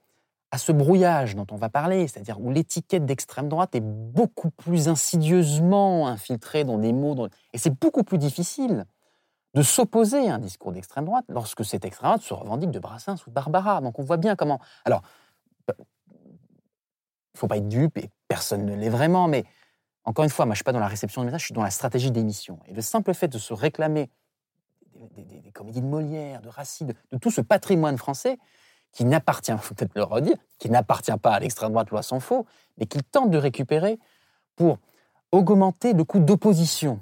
Speaker 4: à ce brouillage dont on va parler, c'est-à-dire où l'étiquette d'extrême droite est beaucoup plus insidieusement infiltrée dans des mots. Et c'est beaucoup plus difficile de s'opposer à un discours d'extrême droite lorsque cette extrême droite se revendique de Brassens ou de Barbara. Donc on voit bien comment. Alors, il ne faut pas être dupe, et personne ne l'est vraiment, mais Encore une fois, moi, je ne suis pas dans la réception du message, je suis dans la stratégie d'émission. Et le simple fait de se réclamer des, comédies de Molière, de Racine, de, tout ce patrimoine français qui n'appartient, faut peut-être le redire, qui n'appartient pas à l'extrême droite, loi sans faux, mais qu'il tente de récupérer pour augmenter le coût d'opposition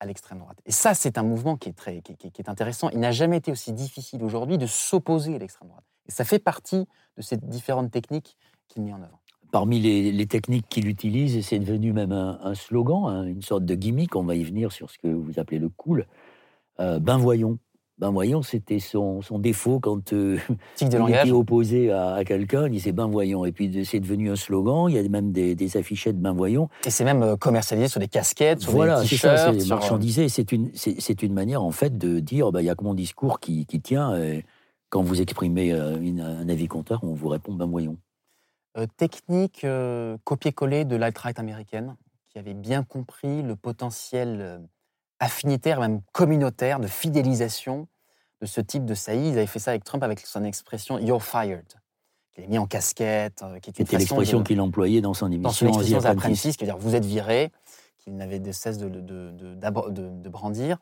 Speaker 4: à l'extrême droite. Et ça, c'est un mouvement qui est, très, qui, est intéressant. Il n'a jamais été aussi difficile aujourd'hui de s'opposer à l'extrême droite. Et ça fait partie de ces différentes techniques qu'il met en œuvre.
Speaker 2: Parmi les, techniques qu'il utilise, et c'est devenu même un, un slogan, hein, une sorte de gimmick, on va y venir sur ce que vous appelez le cool, euh, ben voyons. Ben voyons, c'était son, son défaut quand euh, il était opposé à, à quelqu'un, il disait ben voyons. Et puis c'est devenu un slogan, il y a même des, des affichettes ben voyons.
Speaker 4: Et c'est même euh, commercialisé sur des casquettes, sur
Speaker 2: Voilà,
Speaker 4: des
Speaker 2: c'est ça,
Speaker 4: t-shirts.
Speaker 2: c'est
Speaker 4: sur, euh,
Speaker 2: marchandisé. C'est une, c'est c'est une manière en fait de dire ben, il y a que mon discours qui, qui tient. et quand vous exprimez une- un avis contraire, on vous répond ben voyons.
Speaker 4: euh, technique euh, copier-coller de l'alt-right américaine, qui avait bien compris le potentiel affinitaire, même communautaire, de fidélisation de ce type de saillie. Ils avaient fait ça avec Trump avec son expression You're fired, qu'il a mis en casquette, euh, qui est
Speaker 2: C'était l'expression qu'il employait dans son
Speaker 4: dans son
Speaker 2: émission Apprentice.
Speaker 4: Qui veut dire vous êtes viré, qu'il n'avait de cesse de, de- de- d'abro- de- de brandir.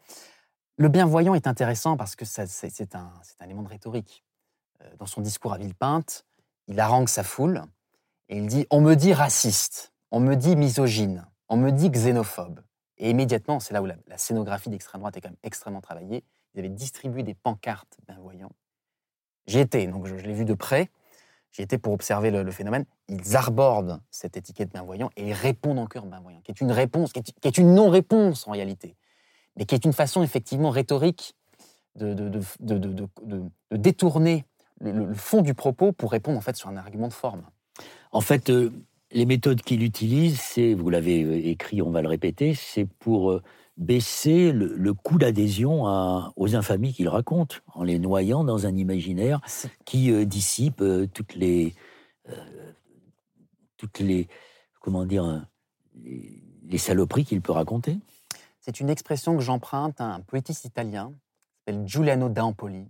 Speaker 4: Le bienvoyant est intéressant parce que c'est, un, un élément de rhétorique. Euh, Dans son discours à Villepinte, il harangue sa foule et il dit On me dit raciste, on me dit misogyne, on me dit xénophobe. Et immédiatement, c'est là où la, scénographie d'extrême droite est quand même extrêmement travaillée. Ils avaient distribué des pancartes bienvoyants. J'y étais, donc je, l'ai vu de près. J'y étais pour observer le, phénomène. Ils arbordent cette étiquette bienvoyant et ils répondent en cœur bienvoyant, qui est une réponse, qui est, une non-réponse en réalité, mais qui est une façon effectivement rhétorique de, détourner le fond du propos pour répondre en fait sur un argument de forme.
Speaker 2: En fait, euh, les méthodes qu'il utilise, c'est, vous l'avez euh, écrit, on va le répéter, c'est pour euh, baisser le, le coût d'adhésion aux infamies qu'il raconte, en les noyant dans un imaginaire qui euh, dissipe euh, toutes les, euh, toutes les, comment dire, les, les saloperies qu'il peut raconter.
Speaker 4: C'est une expression que j'emprunte à un poétiste italien, qui s'appelle Giuliano D'Ampoli,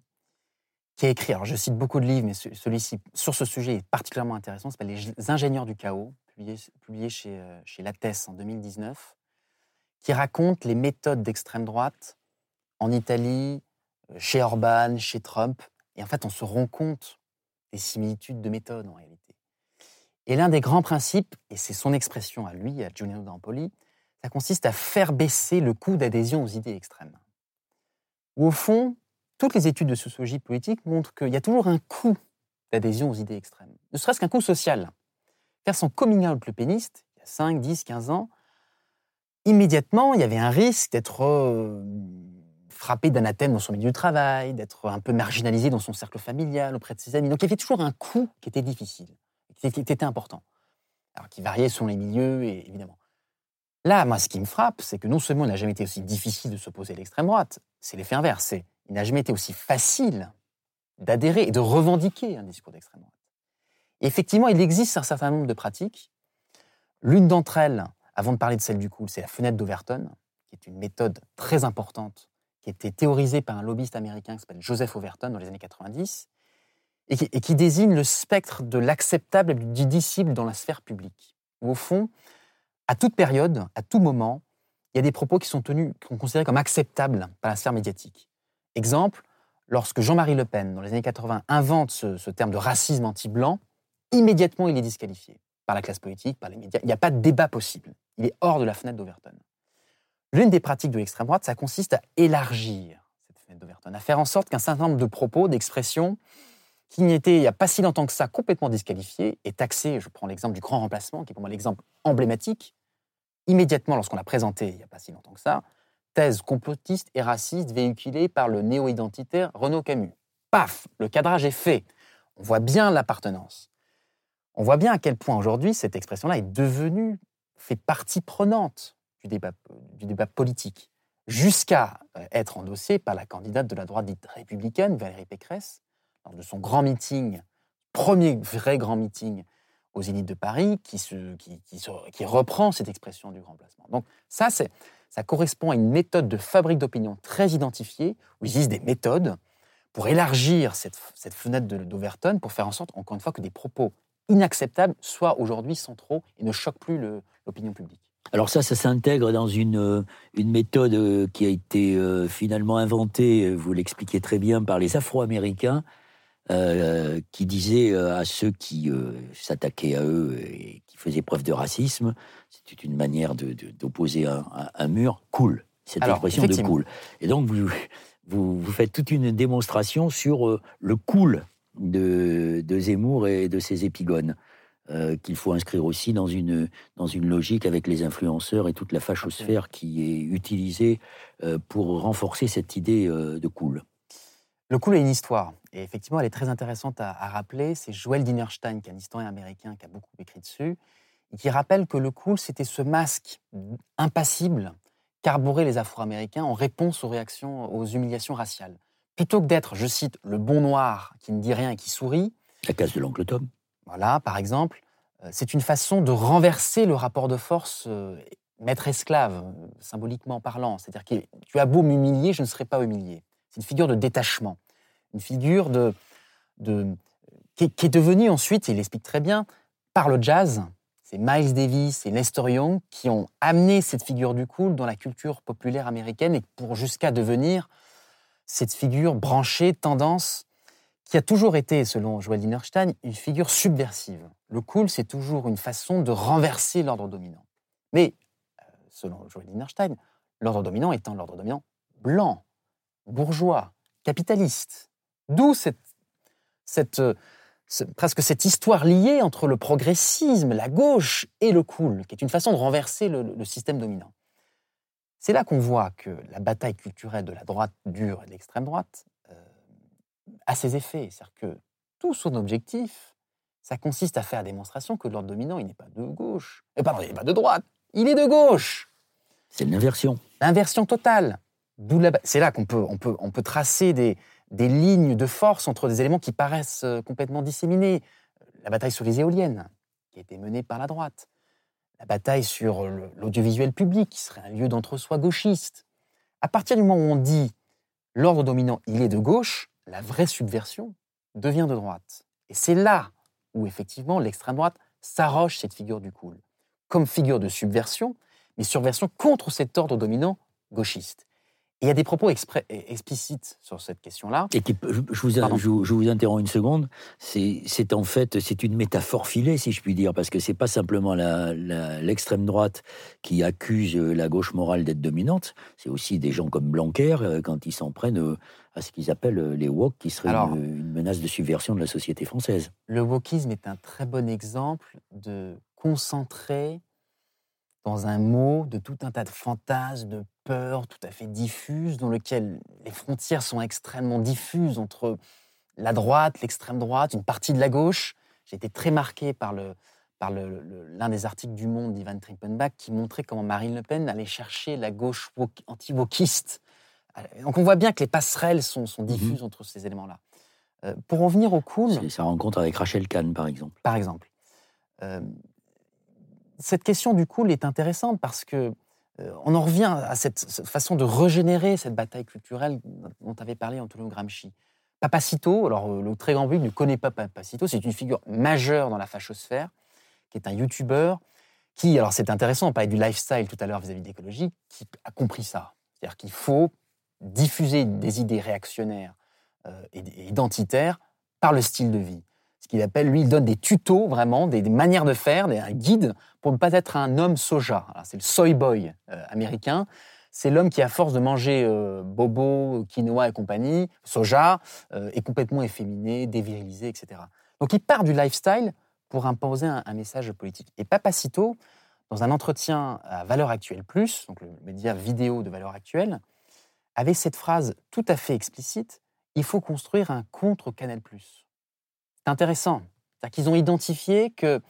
Speaker 4: qui a écrit, alors je cite beaucoup de livres, mais ce- celui-ci, sur ce sujet, est particulièrement intéressant, s'appelle Les ingénieurs du chaos, publié, publié chez, euh, chez Lattès en 2019, qui raconte les méthodes d'extrême droite en Italie, euh, chez Orban, chez Trump. Et en fait, on se rend compte des similitudes de méthodes en réalité. Et l'un des grands principes, et c'est son expression à lui, à Giuliano D'Ampoli, ça consiste à faire baisser le coût d'adhésion aux idées extrêmes. Où au fond, toutes les études de sociologie politique montrent qu'il y a toujours un coût d'adhésion aux idées extrêmes, ne serait-ce qu'un coût social. Faire son coming out le péniste, il y a 5, 10, 15 ans, immédiatement, il y avait un risque d'être euh, frappé d'anathème dans son milieu de travail, d'être un peu marginalisé dans son cercle familial, auprès de ses amis. Donc il y avait toujours un coût qui était difficile, qui était, important. Alors qui variait selon les milieux, évidemment. Là, moi, ce qui me frappe, c'est que non seulement il n'a jamais été aussi difficile de s'opposer à l'extrême droite, c'est l'effet inverse. Il n'a jamais été aussi facile d'adhérer et de revendiquer un discours d'extrême droite. Effectivement, il existe un certain nombre de pratiques. L'une d'entre elles, avant de parler de celle du cool, c'est la fenêtre d'Overton, qui est une méthode très importante, qui a été théorisée par un lobbyiste américain qui s'appelle Joseph Overton dans les années 90, et qui, désigne le spectre de l'acceptable et du disciple dans la sphère publique. Au fond, à toute période, à tout moment, il y a des propos qui sont tenus, qui sont considérés comme acceptables par la sphère médiatique. Exemple, lorsque Jean-Marie Le Pen, dans les années 80, invente ce, terme de racisme anti-blanc, immédiatement il est disqualifié par la classe politique, par les médias. Il n'y a pas de débat possible. Il est hors de la fenêtre d'Overton. L'une des pratiques de l'extrême droite, ça consiste à élargir cette fenêtre d'Overton, à faire en sorte qu'un certain nombre de propos, d'expressions, qui n'étaient il n'y a pas si longtemps que ça complètement disqualifiés et taxés, je prends l'exemple du grand remplacement, qui est pour moi l'exemple emblématique, immédiatement lorsqu'on l'a présenté il n'y a pas si longtemps que ça, thèse complotiste et raciste véhiculée par le néo-identitaire Renaud Camus. Paf, le cadrage est fait. On voit bien l'appartenance. On voit bien à quel point aujourd'hui cette expression-là est devenue, fait partie prenante du débat, politique, jusqu'à euh, être endossée par la candidate de la droite dite républicaine, Valérie Pécresse, lors de son grand meeting, premier vrai grand meeting aux Zénith de Paris, qui, qui reprend cette expression du grand placement. Donc ça, c'est, ça correspond à une méthode de fabrique d'opinion très identifiée, où ils utilisent des méthodes pour élargir cette, fenêtre d'Overton, pour faire en sorte, encore une fois, que des propos inacceptables soient aujourd'hui centraux et ne choquent plus l'opinion publique.
Speaker 2: Alors ça, ça s'intègre dans une, euh, méthode euh, qui a été euh, finalement inventée, vous l'expliquez très bien, par les Afro-Américains, qui disaient à ceux qui s'attaquaient à eux et qui faisaient preuve de racisme, c'était une manière de- de- d'opposer un, un- un mur, cool, cette
Speaker 4: Alors,
Speaker 2: expression de cool. Et donc vous, vous, vous faites toute une démonstration sur euh, le cool de, de Zemmour et de ses épigones. euh, qu'il faut inscrire aussi dans une, dans une logique avec les influenceurs et toute la fachosphère qui est utilisée euh, pour renforcer cette idée de cool.
Speaker 4: Le cool a une histoire. Et effectivement, elle est très intéressante à, à rappeler. C'est Joel Dinerstein, qui est un historien américain qui a beaucoup écrit dessus, et qui rappelle que le cool, c'était ce masque impassible qu'arboraient les Afro-Américains en réponse aux réactions, aux humiliations raciales. Plutôt que d'être, je cite, le bon noir qui ne dit rien et qui sourit,
Speaker 2: La case de l'oncle Tom.
Speaker 4: voilà, par exemple, euh, c'est une façon de renverser le rapport de force euh, maître-esclave, euh, symboliquement parlant. C'est-à-dire que tu as beau m'humilier, je ne serai pas humilié. C'est une figure de détachement, une figure de, qui, est, devenue ensuite, il l'explique très bien, par le jazz. C'est Miles Davis et Lester Young qui ont amené cette figure du cool dans la culture populaire américaine et pour jusqu'à devenir cette figure branchée, tendance, qui a toujours été, selon Joel Dinerstein, une figure subversive. Le cool, c'est toujours une façon de renverser l'ordre dominant. Mais, euh, selon Joel Dinerstein, l'ordre dominant étant l'ordre dominant blanc, bourgeois, capitaliste. D'où cette, cette, euh, presque cette histoire liée entre le progressisme, la gauche et le cool, qui est une façon de renverser le, le système dominant. C'est là qu'on voit que la bataille culturelle de la droite dure et de l'extrême droite euh, a ses effets. C'est-à-dire que tout son objectif, ça consiste à faire la démonstration que l'ordre dominant, il n'est pas de gauche. Et pardon, il n'est pas de droite, il est de gauche.
Speaker 2: C'est une inversion.
Speaker 4: L'inversion totale. C'est là qu'on peut, on peut, on peut tracer des, des lignes de force entre des éléments qui paraissent euh, complètement disséminés. La bataille sur les éoliennes, qui a été menée par la droite. La bataille sur le- l'audiovisuel public, qui serait un lieu d'entre-soi gauchiste. À partir du moment où on dit l'ordre dominant, il est de gauche, la vraie subversion devient de droite. Et c'est là où, effectivement, l'extrême droite s'arroche cette figure du cool, comme figure de subversion, mais subversion contre cet ordre dominant gauchiste. Il y a des propos explicites sur cette question-là.
Speaker 2: Et qui, je, je vous,
Speaker 4: Pardon.
Speaker 2: je vous- je vous interromps une seconde. C'est en fait c'est une métaphore filée, si je puis dire, parce que c'est pas simplement l'extrême droite qui accuse la gauche morale d'être dominante. C'est aussi des gens comme Blanquer euh, quand ils s'en prennent euh, à ce qu'ils appellent euh, les woke, qui serait
Speaker 4: Alors-
Speaker 2: une, une menace de subversion de la société française.
Speaker 4: Le wokisme est un très bon exemple de concentrer dans un mot de tout un tas de fantasmes, de peurs tout à fait diffuses, dans lequel les frontières sont extrêmement diffuses entre la droite, l'extrême droite, une partie de la gauche. J'ai été très marqué par le par l'un des articles du Monde d'Ivan Trippenbach qui montrait comment Marine Le Pen allait chercher la gauche anti-wokiste. Donc on voit bien que les passerelles sont, sont diffuses entre ces éléments-là. Euh, pour en venir au cool,
Speaker 2: sa rencontre avec Rachel Kahn, par exemple.
Speaker 4: par exemple. Euh, cette question du cool est intéressante parce que euh, on en revient à cette, façon de régénérer cette bataille culturelle dont avait parlé Antonio Gramsci. Papacito, alors euh, le très grand public ne connaît pas Papacito, c'est une figure majeure dans la fachosphère, qui est un youtubeur qui, alors c'est intéressant, on parlait du lifestyle tout à l'heure vis-à-vis de l'écologie, qui a compris ça. C'est-à-dire qu'il faut diffuser des idées réactionnaires euh, et, identitaires par le style de vie qu'il appelle, lui, il donne des tutos, vraiment, des, manières de faire, des, un guide pour ne pas être un homme soja. C'est le soy boy euh, américain. C'est l'homme qui, à force de manger euh, bobo, quinoa et compagnie, soja, euh, est complètement efféminé, dévirilisé, etc. Donc il part du lifestyle pour imposer un, un message politique. Et Papacito, dans un entretien à Valeur Actuelle Plus, donc le média vidéo de Valeur Actuelle, avait cette phrase tout à fait explicite il faut construire un contre Canal Plus. C'est intéressant. C'est-à-dire qu'ils ont identifié qu'il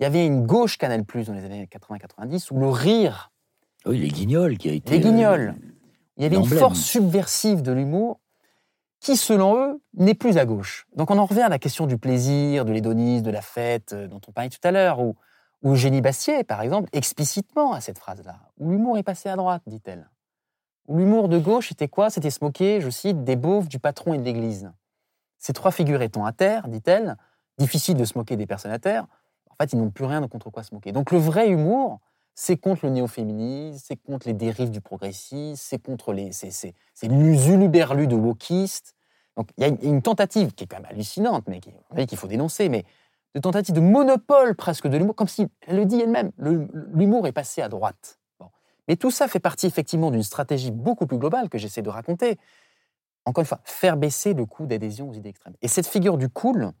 Speaker 4: y avait une gauche Canal Plus dans les années 80-90 où le rire,
Speaker 2: Oui, les guignols qui a été.
Speaker 4: les guignols,
Speaker 2: euh,
Speaker 4: il y avait une force subversive de l'humour qui, selon eux, n'est plus à gauche. Donc on en revient à la question du plaisir, de l'hédonisme, de la fête, euh, dont on parlait tout à l'heure, où, où Génie Bastier, par exemple, explicitement à cette phrase-là, où l'humour est passé à droite, dit-elle. Où l'humour de gauche était quoi? C'était se moquer, je cite, des beaufs, du patron et de l'Église. Ces trois figures étant à terre, dit-elle, difficile de se moquer des personnes à terre, en fait, ils n'ont plus rien contre quoi se moquer. Donc le vrai humour, c'est contre le néo-féminisme, c'est contre les dérives du progressisme, c'est contre les. C'est l'usuluberlu de wokistes. Donc il y a une tentative qui est quand même hallucinante, mais qu'il faut dénoncer, mais de tentative de monopole presque de l'humour, comme si elle le dit elle-même, l'humour est passé à droite. Mais tout ça fait partie effectivement d'une stratégie beaucoup plus globale que j'essaie de raconter. Encore une fois, faire baisser le coût d'adhésion aux idées extrêmes. Et cette figure du cool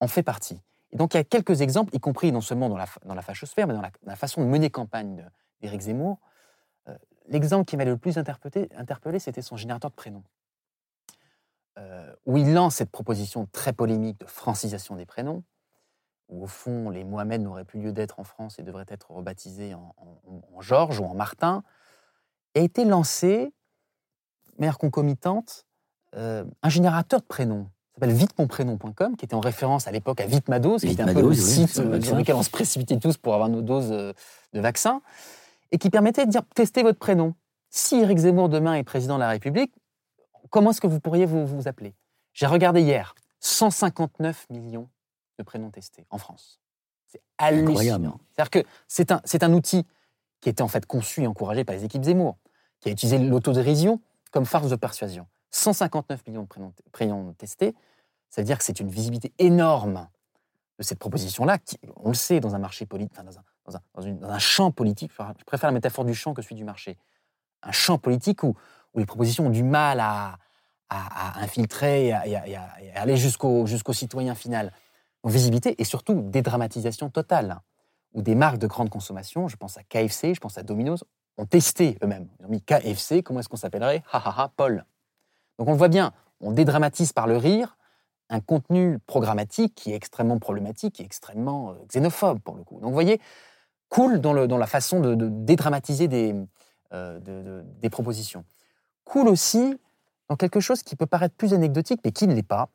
Speaker 4: en fait partie. Et donc il y a quelques exemples, y compris non seulement dans la, dans la fachosphère, mais dans la, façon de mener campagne d'Éric Zemmour. Euh, l'exemple qui m'a le plus interpellé, c'était son générateur de prénoms. Euh, où il lance cette proposition très polémique de francisation des prénoms, où au fond les Mohamed n'auraient plus lieu d'être en France et devraient être rebaptisés en, Georges ou en Martin, a été lancé, mère concomitante, euh, un générateur de prénoms s'appelle vitemonprénom.com, qui était en référence à l'époque à Vitmados, qui était un peu le site euh, sur lequel on se précipitait tous pour avoir nos doses euh, de vaccin, et qui permettait de dire testez votre prénom. Si Éric Zemmour demain est président de la République, comment est-ce que vous pourriez vous, vous appeler? J'ai regardé hier, 159 millions de prénoms testés en France. C'est hallucinant. C'est-à-dire que c'est un, c'est un outil qui était en fait conçu et encouragé par les équipes Zemmour, qui a utilisé l'autodérision comme farce de persuasion. 159 millions de prénoms, testés, ça veut dire que c'est une visibilité énorme de cette proposition-là, qui, on le sait, dans un marché politique, dans, un, champ politique, je préfère la métaphore du champ que celui du marché, un champ politique où, où les propositions ont du mal à, infiltrer et à, aller jusqu'au jusqu'au citoyen final. Donc visibilité et surtout dédramatisation totale, où des marques de grande consommation, je pense à KFC, je pense à Domino's, ont testé eux-mêmes. Ils ont mis KFC, comment est-ce qu'on s'appellerait? Ha ha ha, Paul. Donc on voit bien, on dédramatise par le rire un contenu programmatique qui est extrêmement problématique, est extrêmement euh, xénophobe pour le coup. Donc vous voyez, cool dans, dans la façon de, dédramatiser des, euh, propositions. Cool aussi dans quelque chose qui peut paraître plus anecdotique, mais qui ne l'est pas,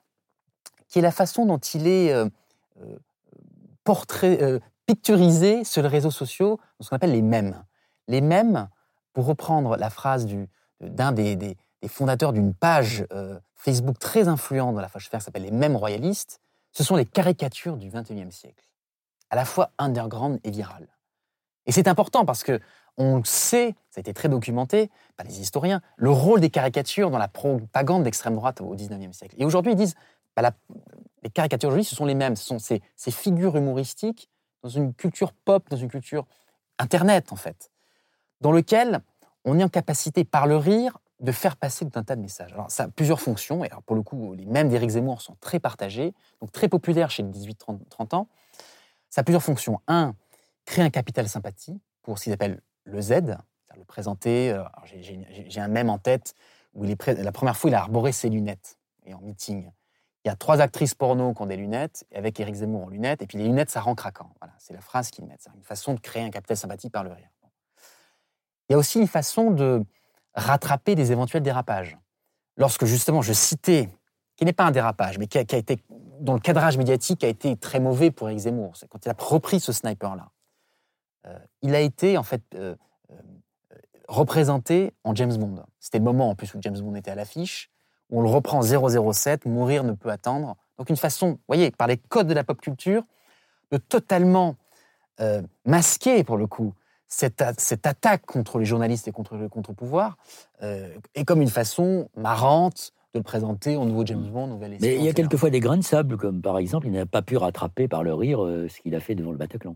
Speaker 4: qui est la façon dont il est euh, picturisé sur les réseaux sociaux, ce qu'on appelle les mèmes. Les mèmes, pour reprendre la phrase d'un des les fondateurs d'une page euh, Facebook très influente dans la fâche qui s'appelle les Mêmes Royalistes, ce sont les caricatures du XXIe siècle, à la fois underground et virales. Et c'est important parce que on sait, ça a été très documenté par les historiens, le rôle des caricatures dans la propagande d'extrême droite au XIXe siècle. Et aujourd'hui, ils disent, bah, les caricatures aujourd'hui, ce sont les mêmes, ce sont ces, ces figures humoristiques dans une culture pop, dans une culture Internet, en fait, dans lequel on est en capacité, par le rire, de faire passer tout un tas de messages. Alors, ça a plusieurs fonctions, et alors pour le coup, les mêmes d'Éric Zemmour sont très partagés, donc très populaires chez les 18-30 ans. Ça a plusieurs fonctions. Un, créer un capital sympathie pour ce qu'ils appellent le Z, le présenter. Euh, j'ai un même en tête où il est la première fois, il a arboré ses lunettes, et en meeting. Il y a trois actrices porno qui ont des lunettes, avec Éric Zemmour en lunettes, et puis les lunettes, ça rend craquant. Voilà, c'est la phrase qu'ils mettent. C'est une façon de créer un capital sympathie par le rire. Il y a aussi une façon de, rattraper des éventuels dérapages. Lorsque justement je citais, qui n'est pas un dérapage, mais qui a, été, dont le cadrage médiatique a été très mauvais pour Eric Zemmour, c'est quand il a repris ce sniper-là. Euh, il a été en fait euh, euh, représenté en James Bond. C'était le moment en plus où James Bond était à l'affiche, où on le reprend 007, mourir ne peut attendre. Donc une façon, vous voyez, par les codes de la pop culture, de totalement masquer pour le coup cette, attaque contre les journalistes et contre le contre-pouvoir euh, est comme une façon marrante de le présenter au nouveau James Bond, nouvelle
Speaker 2: Mais il y a quelquefois des grains de sable, comme par exemple, il n'a pas pu rattraper par le rire euh, ce qu'il a fait devant le Bataclan.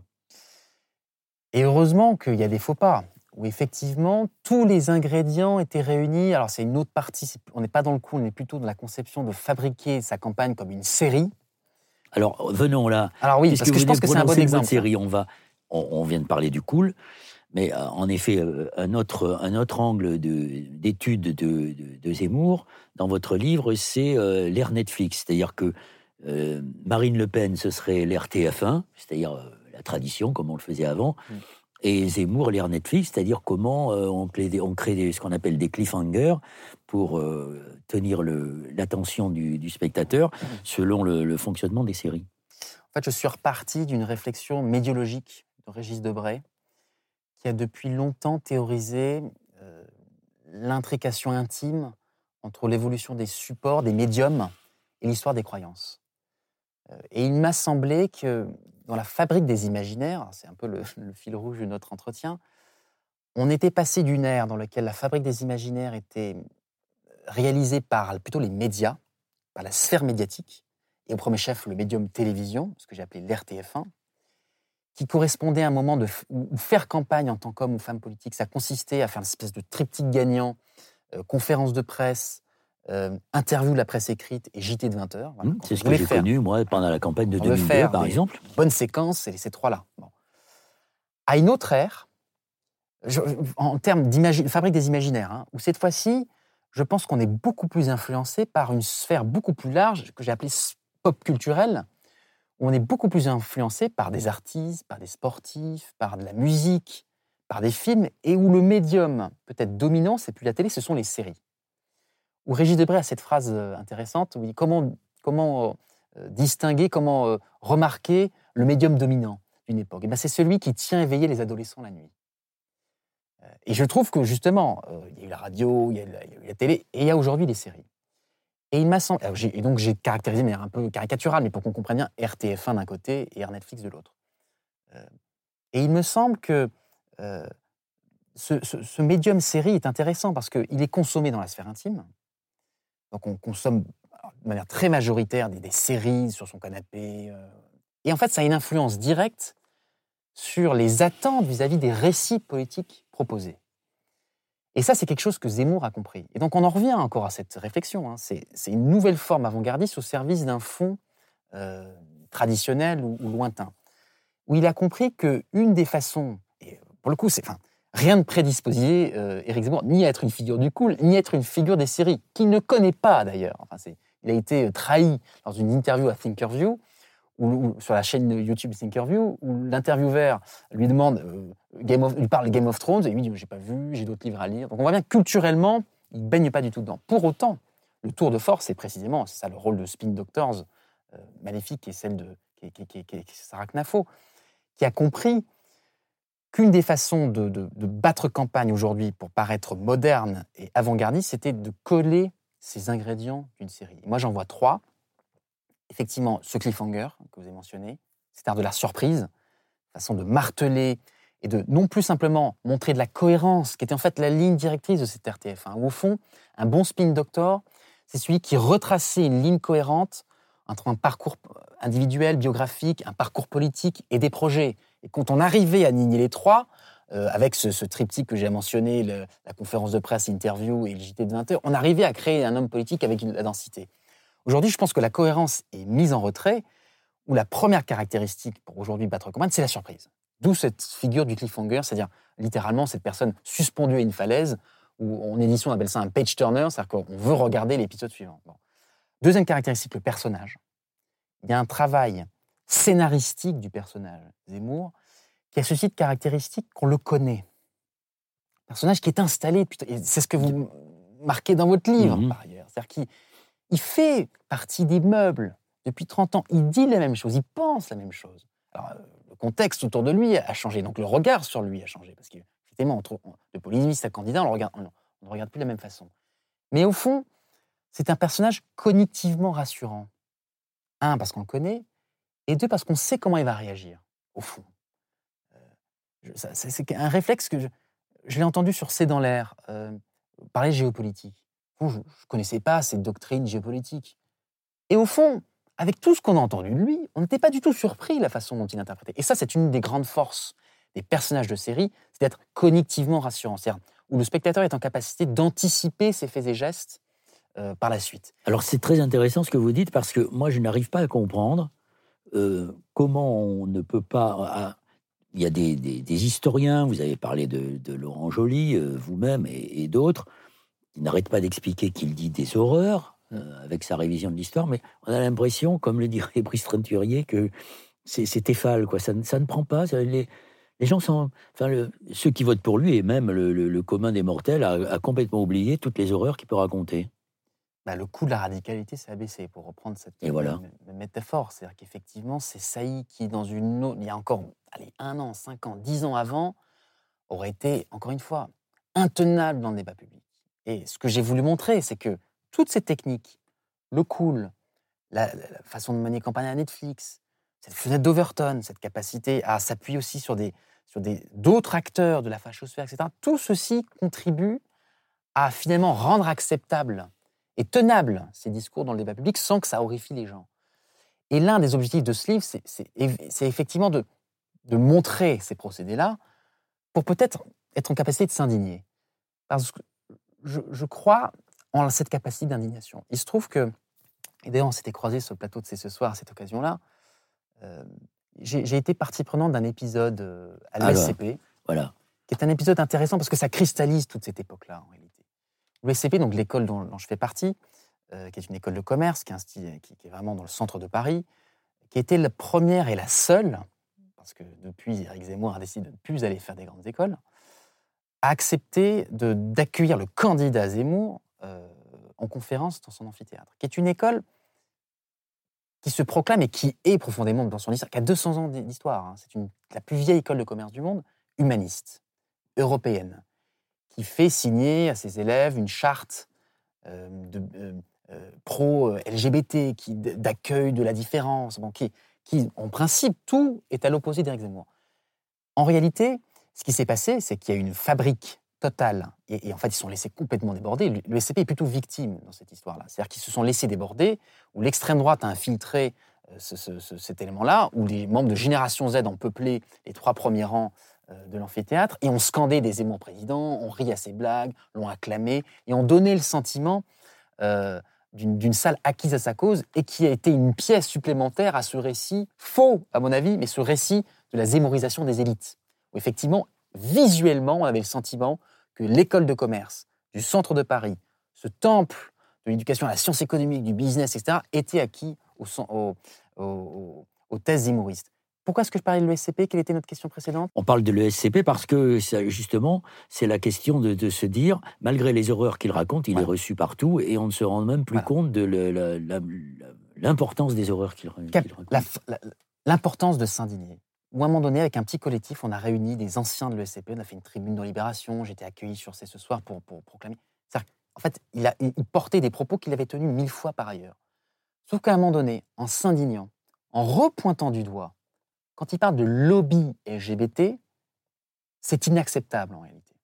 Speaker 4: Et heureusement qu'il y a des faux pas, où effectivement tous les ingrédients étaient réunis. Alors c'est une autre partie, on n'est pas dans le coup, on est plutôt dans la conception de fabriquer sa campagne comme une série.
Speaker 2: Alors venons là.
Speaker 4: Alors oui, parce que je pense que c'est un bon exemple.
Speaker 2: Série, on va on, vient de parler du cool, mais euh, en effet, euh, un autre, un autre angle d'étude de, Zemmour dans votre livre, c'est euh, l'ère Netflix. C'est-à-dire que Marine Le Pen, ce serait l'ère TF1, c'est-à-dire la tradition, comme on le faisait avant. Mm. Et Zemmour, l'ère Netflix, c'est-à-dire comment on, crée, ce qu'on appelle des cliffhangers pour tenir l'attention du, spectateur mm. selon le, le fonctionnement des séries.
Speaker 4: En fait, je suis reparti d'une réflexion médiologique de Régis Debray, qui a depuis longtemps théorisé euh, l'intrication intime entre l'évolution des supports, des médiums et l'histoire des croyances. Euh, et il m'a semblé qu'il dans la fabrique des imaginaires, c'est un peu le, le fil rouge de notre entretien, on était passé d'une ère dans laquelle la fabrique des imaginaires était réalisée par plutôt les médias, par la sphère médiatique, et au premier chef le médium télévision, ce que j'ai appelé l'RTF1, qui correspondait à un moment de où faire campagne en tant qu'homme ou femme politique, ça consistait à faire une espèce de triptyque gagnant, euh, conférence de presse, euh, interview de la presse écrite et JT de 20 heures.
Speaker 2: Mmh, c'est ce que j'ai connu, moi, pendant la campagne de 2002, par exemple.
Speaker 4: Bonne séquence, c'est ces trois-là. À une autre ère, en termes de fabrique des imaginaires, hein, où cette fois-ci, je pense qu'on est beaucoup plus influencé par une sphère beaucoup plus large, que j'ai appelée pop culturelle, on est beaucoup plus influencé par des artistes, par des sportifs, par de la musique, par des films, et où le médium peut-être dominant, c'est plus la télé, ce sont les séries. Où Régis Debray a cette phrase euh, intéressante, il dit comment, comment euh, distinguer, comment euh, remarquer le médium dominant d'une époque? Et ben, c'est celui qui tient éveillé les adolescents la nuit. Et je trouve que justement, il y a eu la radio, il y a eu la, télé, et il y a aujourd'hui les séries. Et il m'a semblé, et donc j'ai caractérisé de manière un peu caricaturale, mais pour qu'on comprenne bien, RTF1 d'un côté et Netflix de l'autre. et il me semble que ce, médium série est intéressant parce qu'il est consommé dans la sphère intime. Donc on consomme de manière très majoritaire des, séries sur son canapé. et en fait, ça a une influence directe sur les attentes vis-à-vis des récits politiques proposés. Et ça, c'est quelque chose que Zemmour a compris. Et donc, on en revient encore à cette réflexion. Hein. C'est une nouvelle forme avant-gardiste au service d'un fond euh, traditionnel ou, lointain, où il a compris qu'une des façons, et pour le coup, c'est rien de prédisposé euh, Éric Zemmour, ni à être une figure du cool, ni à être une figure des séries, qu'il ne connaît pas d'ailleurs. Enfin, il a été trahi dans une interview à Thinkerview ou, sur la chaîne YouTube Thinkerview, où l'intervieweur lui demande, euh, Game of, parle Game of Thrones, et lui dit J'ai pas vu, j'ai d'autres livres à lire. Donc on voit bien culturellement, il baigne pas du tout dedans. Pour autant, le tour de force, c'est précisément, c'est ça le rôle de Spin Doctors, euh, maléfique, qui est celle de qui, qui, Sarah Knafo, qui a compris qu'une des façons de battre campagne aujourd'hui pour paraître moderne et avant-gardiste, c'était de coller ces ingrédients d'une série. moi, j'en vois trois effectivement ce cliffhanger que vous avez mentionné, c'est-à-dire de la surprise, façon de marteler et de non plus simplement montrer de la cohérence, qui était en fait la ligne directrice de cette RTF. Hein. Au fond, un bon spin doctor, c'est celui qui retraçait une ligne cohérente entre un parcours individuel, biographique, un parcours politique et des projets. Et quand on arrivait à aligner les trois, euh, avec ce, triptyque que j'ai mentionné, la conférence de presse, l'interview et le JT de 20h, on arrivait à créer un homme politique avec une, la densité. Aujourd'hui, je pense que la cohérence est mise en retrait, où la première caractéristique pour aujourd'hui battre campagne, c'est la surprise. D'où cette figure du cliffhanger, c'est-à-dire littéralement cette personne suspendue à une falaise, où en édition on appelle ça un page turner, c'est-à-dire qu'on veut regarder l'épisode suivant. Deuxième caractéristique, le personnage. Il y a un travail scénaristique du personnage, Zemmour, qui a ceci de caractéristique qu'on le connaît. Un personnage qui est installé, c'est ce que vous marquez dans votre livre, mm-hmm. par ailleurs. C'est-à-dire qui il fait partie des meubles depuis 30 ans. Il dit la même chose, il pense la même chose. Euh, le contexte autour de lui a changé, donc le regard sur lui a changé. Parce qu'effectivement, entre de polémiste à candidat, on, regarde, on ne regarde plus de la même façon. Mais au fond, c'est un personnage cognitivement rassurant. Un, parce qu'on le connaît, et deux, parce qu'on sait comment il va réagir, au fond. Euh, c'est un réflexe que je, l'ai entendu sur C'est dans l'air, euh, parler géopolitique je ne connaissais pas cette doctrine géopolitique. Et au fond, avec tout ce qu'on a entendu de lui, on n'était pas du tout surpris de la façon dont il interprétait. Et ça, c'est une des grandes forces des personnages de série, c'est d'être cognitivement rassurant, c'est-à-dire où le spectateur est en capacité d'anticiper ses faits et gestes euh, par la suite.
Speaker 2: Alors c'est très intéressant ce que vous dites parce que moi je n'arrive pas à comprendre euh, comment on ne peut pas. il y a des, historiens, vous avez parlé de, Laurent Joly, euh, vous-même et d'autres, il n'arrête pas d'expliquer qu'il dit des horreurs euh, avec sa révision de l'histoire, mais on a l'impression, comme le dirait Brice Trenturier, que c'est éphale, quoi. Ça, ne prend pas. les, gens sont. Enfin, ceux qui votent pour lui, et même le, commun des mortels, a, complètement oublié toutes les horreurs qu'il peut raconter.
Speaker 4: Bah, le coût de la radicalité s'est abaissé, pour reprendre cette
Speaker 2: et voilà.
Speaker 4: métaphore. C'est-à-dire qu'effectivement, c'est Saïd qui, dans une autre, il y a encore allez, un an, cinq ans, dix ans avant, aurait été, encore une fois, intenable dans le débat public. Et ce que j'ai voulu montrer, c'est que toutes ces techniques, le cool, la, façon de mener campagne à Netflix, cette fenêtre d'Overton, cette capacité à s'appuyer aussi sur des sur d'autres acteurs de la fachosphère, etc. Tout ceci contribue à finalement rendre acceptable et tenable ces discours dans le débat public sans que ça horrifie les gens. Et l'un des objectifs de ce livre, c'est effectivement de, de montrer ces procédés-là pour peut-être être en capacité de s'indigner. Parce que je, je, crois en cette capacité d'indignation. Il se trouve que, et d'ailleurs on s'était croisés sur le plateau de C'est ce soir à cette occasion-là, euh, j'ai été partie prenante d'un épisode euh, à l'ESCP,
Speaker 2: voilà.
Speaker 4: qui est un épisode intéressant parce que ça cristallise toute cette époque-là en réalité. L'ESCP, donc l'école dont, je fais partie, euh, qui est une école de commerce, qui est, qui, qui est, vraiment dans le centre de Paris, qui était la première et la seule, parce que depuis Eric Zemmour a décidé de ne plus aller faire des grandes écoles, a accepté d'accueillir le candidat Zemmour euh, en conférence dans son amphithéâtre, qui est une école qui se proclame et qui est profondément dans son histoire, qui a 200 ans d'histoire. Hein. C'est la plus vieille école de commerce du monde, humaniste, européenne, qui fait signer à ses élèves une charte euh, de, euh, pro-LGBT, d'accueil de la différence, qui, qui, en principe, tout est à l'opposé d'Éric Zemmour. En réalité, ce qui s'est passé, c'est qu'il y a une fabrique totale, et, en fait, ils sont laissés complètement déborder. Le SCP est plutôt victime dans cette histoire-là. C'est-à-dire qu'ils se sont laissés déborder, où l'extrême droite a infiltré euh, cet élément-là, où les membres de Génération Z ont peuplé les trois premiers rangs euh, de l'amphithéâtre, et ont scandé des Zemmour présidents, ont ri à ses blagues, l'ont acclamé, et ont donné le sentiment euh, d'une salle acquise à sa cause, et qui a été une pièce supplémentaire à ce récit, faux à mon avis, mais ce récit de la zémorisation des élites où effectivement, visuellement, on avait le sentiment que l'école de commerce du centre de Paris, ce temple de l'éducation à la science économique, du business, etc., était acquis aux, thèses humoristes. Pourquoi est-ce que je parlais de l'ESCP Quelle était notre question précédente?
Speaker 2: On parle de l'ESCP parce que, justement, c'est la question de, se dire, malgré les horreurs qu'il raconte, il est reçu partout et on ne se rend même plus compte de l'importance des horreurs qu'il raconte.
Speaker 4: L'importance de s'indigner où à un moment donné, avec un petit collectif, on a réuni des anciens de l'ESCP, on a fait une tribune dans Libération, j'étais accueilli sur C'est ce soir pour, proclamer. En fait, il, il portait des propos qu'il avait tenus mille fois par ailleurs. Sauf qu'à un moment donné, en s'indignant, en repointant du doigt, quand il parle de lobby LGBT, c'est inacceptable en réalité.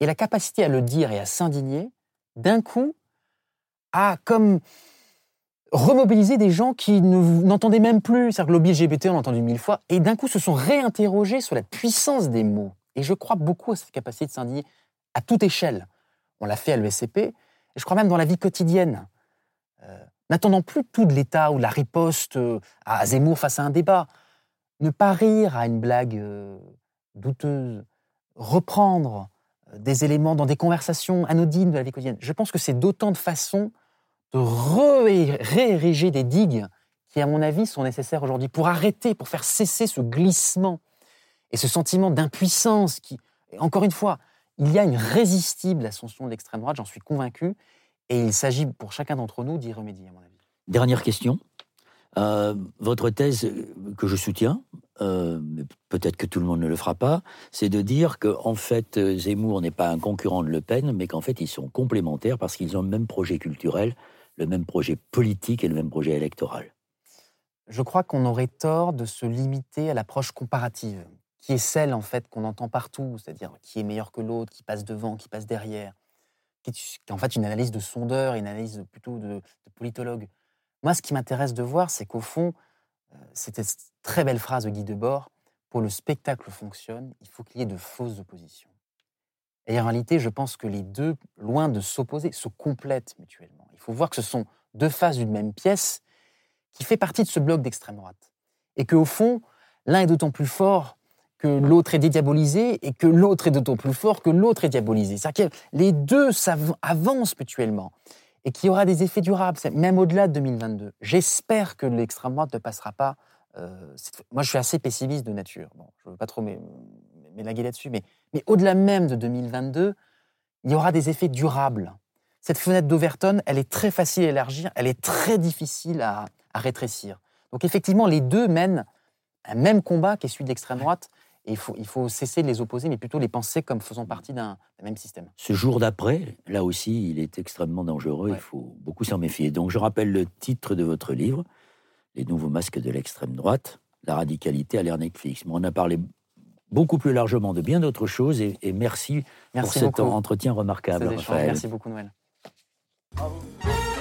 Speaker 4: Et la capacité à le dire et à s'indigner, d'un coup, a comme remobiliser des gens qui n'entendaient même plus. C'est-à-dire que lobby LGBT, on l'a entendu mille fois, et d'un coup se sont réinterrogés sur la puissance des mots. Et je crois beaucoup à cette capacité de s'indigner à toute échelle. On l'a fait à l'ESCP, et je crois même dans la vie quotidienne. Euh, n'attendant plus tout de l'État ou la riposte euh, à Zemmour face à un débat. Ne pas rire à une blague euh, douteuse. Reprendre des éléments dans des conversations anodines de la vie quotidienne. Je pense que c'est d'autant de façons de réériger des digues qui, à mon avis, sont nécessaires aujourd'hui pour arrêter, pour faire cesser ce glissement et ce sentiment d'impuissance qui, encore une fois, il y a une résistible ascension de l'extrême droite, j'en suis convaincu, et il s'agit pour chacun d'entre nous d'y remédier, à mon avis.
Speaker 2: Dernière question. Euh, votre thèse, que je soutiens, euh, peut-être que tout le monde ne le fera pas, c'est de dire qu'en fait, Zemmour n'est pas un concurrent de Le Pen, mais qu'en fait, ils sont complémentaires parce qu'ils ont le même projet culturel, le même projet politique et le même projet électoral
Speaker 4: Je crois qu'on aurait tort de se limiter à l'approche comparative, qui est celle en fait qu'on entend partout, c'est-à-dire qui est meilleur que l'autre, qui passe devant, qui passe derrière, qui est en fait une analyse de sondeur, une analyse plutôt de, politologue. Moi, ce qui m'intéresse de voir, c'est qu'au fond, euh, c'était cette très belle phrase de Guy Debord, pour le spectacle fonctionne, il faut qu'il y ait de fausses oppositions. Et en réalité, je pense que les deux, loin de s'opposer, se complètent mutuellement. Il faut voir que ce sont deux faces d'une même pièce qui fait partie de ce bloc d'extrême droite. Et qu'au fond, l'un est d'autant plus fort que l'autre est dédiabolisé et que l'autre est d'autant plus fort que l'autre est diabolisé. C'est-à-dire que les deux avancent mutuellement et qu'il y aura des effets durables, même au-delà de 2022. J'espère que l'extrême droite ne passera pas. Euh, moi, je suis assez pessimiste de nature. Bon, je ne veux pas trop m'élaguer là-dessus, mais, mais au-delà même de 2022, il y aura des effets durables. Cette fenêtre d'Overton, elle est très facile à élargir, elle est très difficile à, rétrécir. Donc effectivement, les deux mènent un même combat qui est celui de l'extrême droite. Et il faut, il faut cesser de les opposer, mais plutôt les penser comme faisant partie d'un même système.
Speaker 2: Ce jour d'après, là aussi, il est extrêmement dangereux, il faut beaucoup s'en méfier. Donc je rappelle le titre de votre livre, Les nouveaux masques de l'extrême droite, la radicalité à l'ère Netflix. Mais on a parlé beaucoup plus largement de bien d'autres choses et, et merci,
Speaker 4: Merci
Speaker 2: pour cet
Speaker 4: beaucoup.
Speaker 2: entretien remarquable. Raphaël.
Speaker 4: Merci beaucoup, Noël.
Speaker 6: 아우.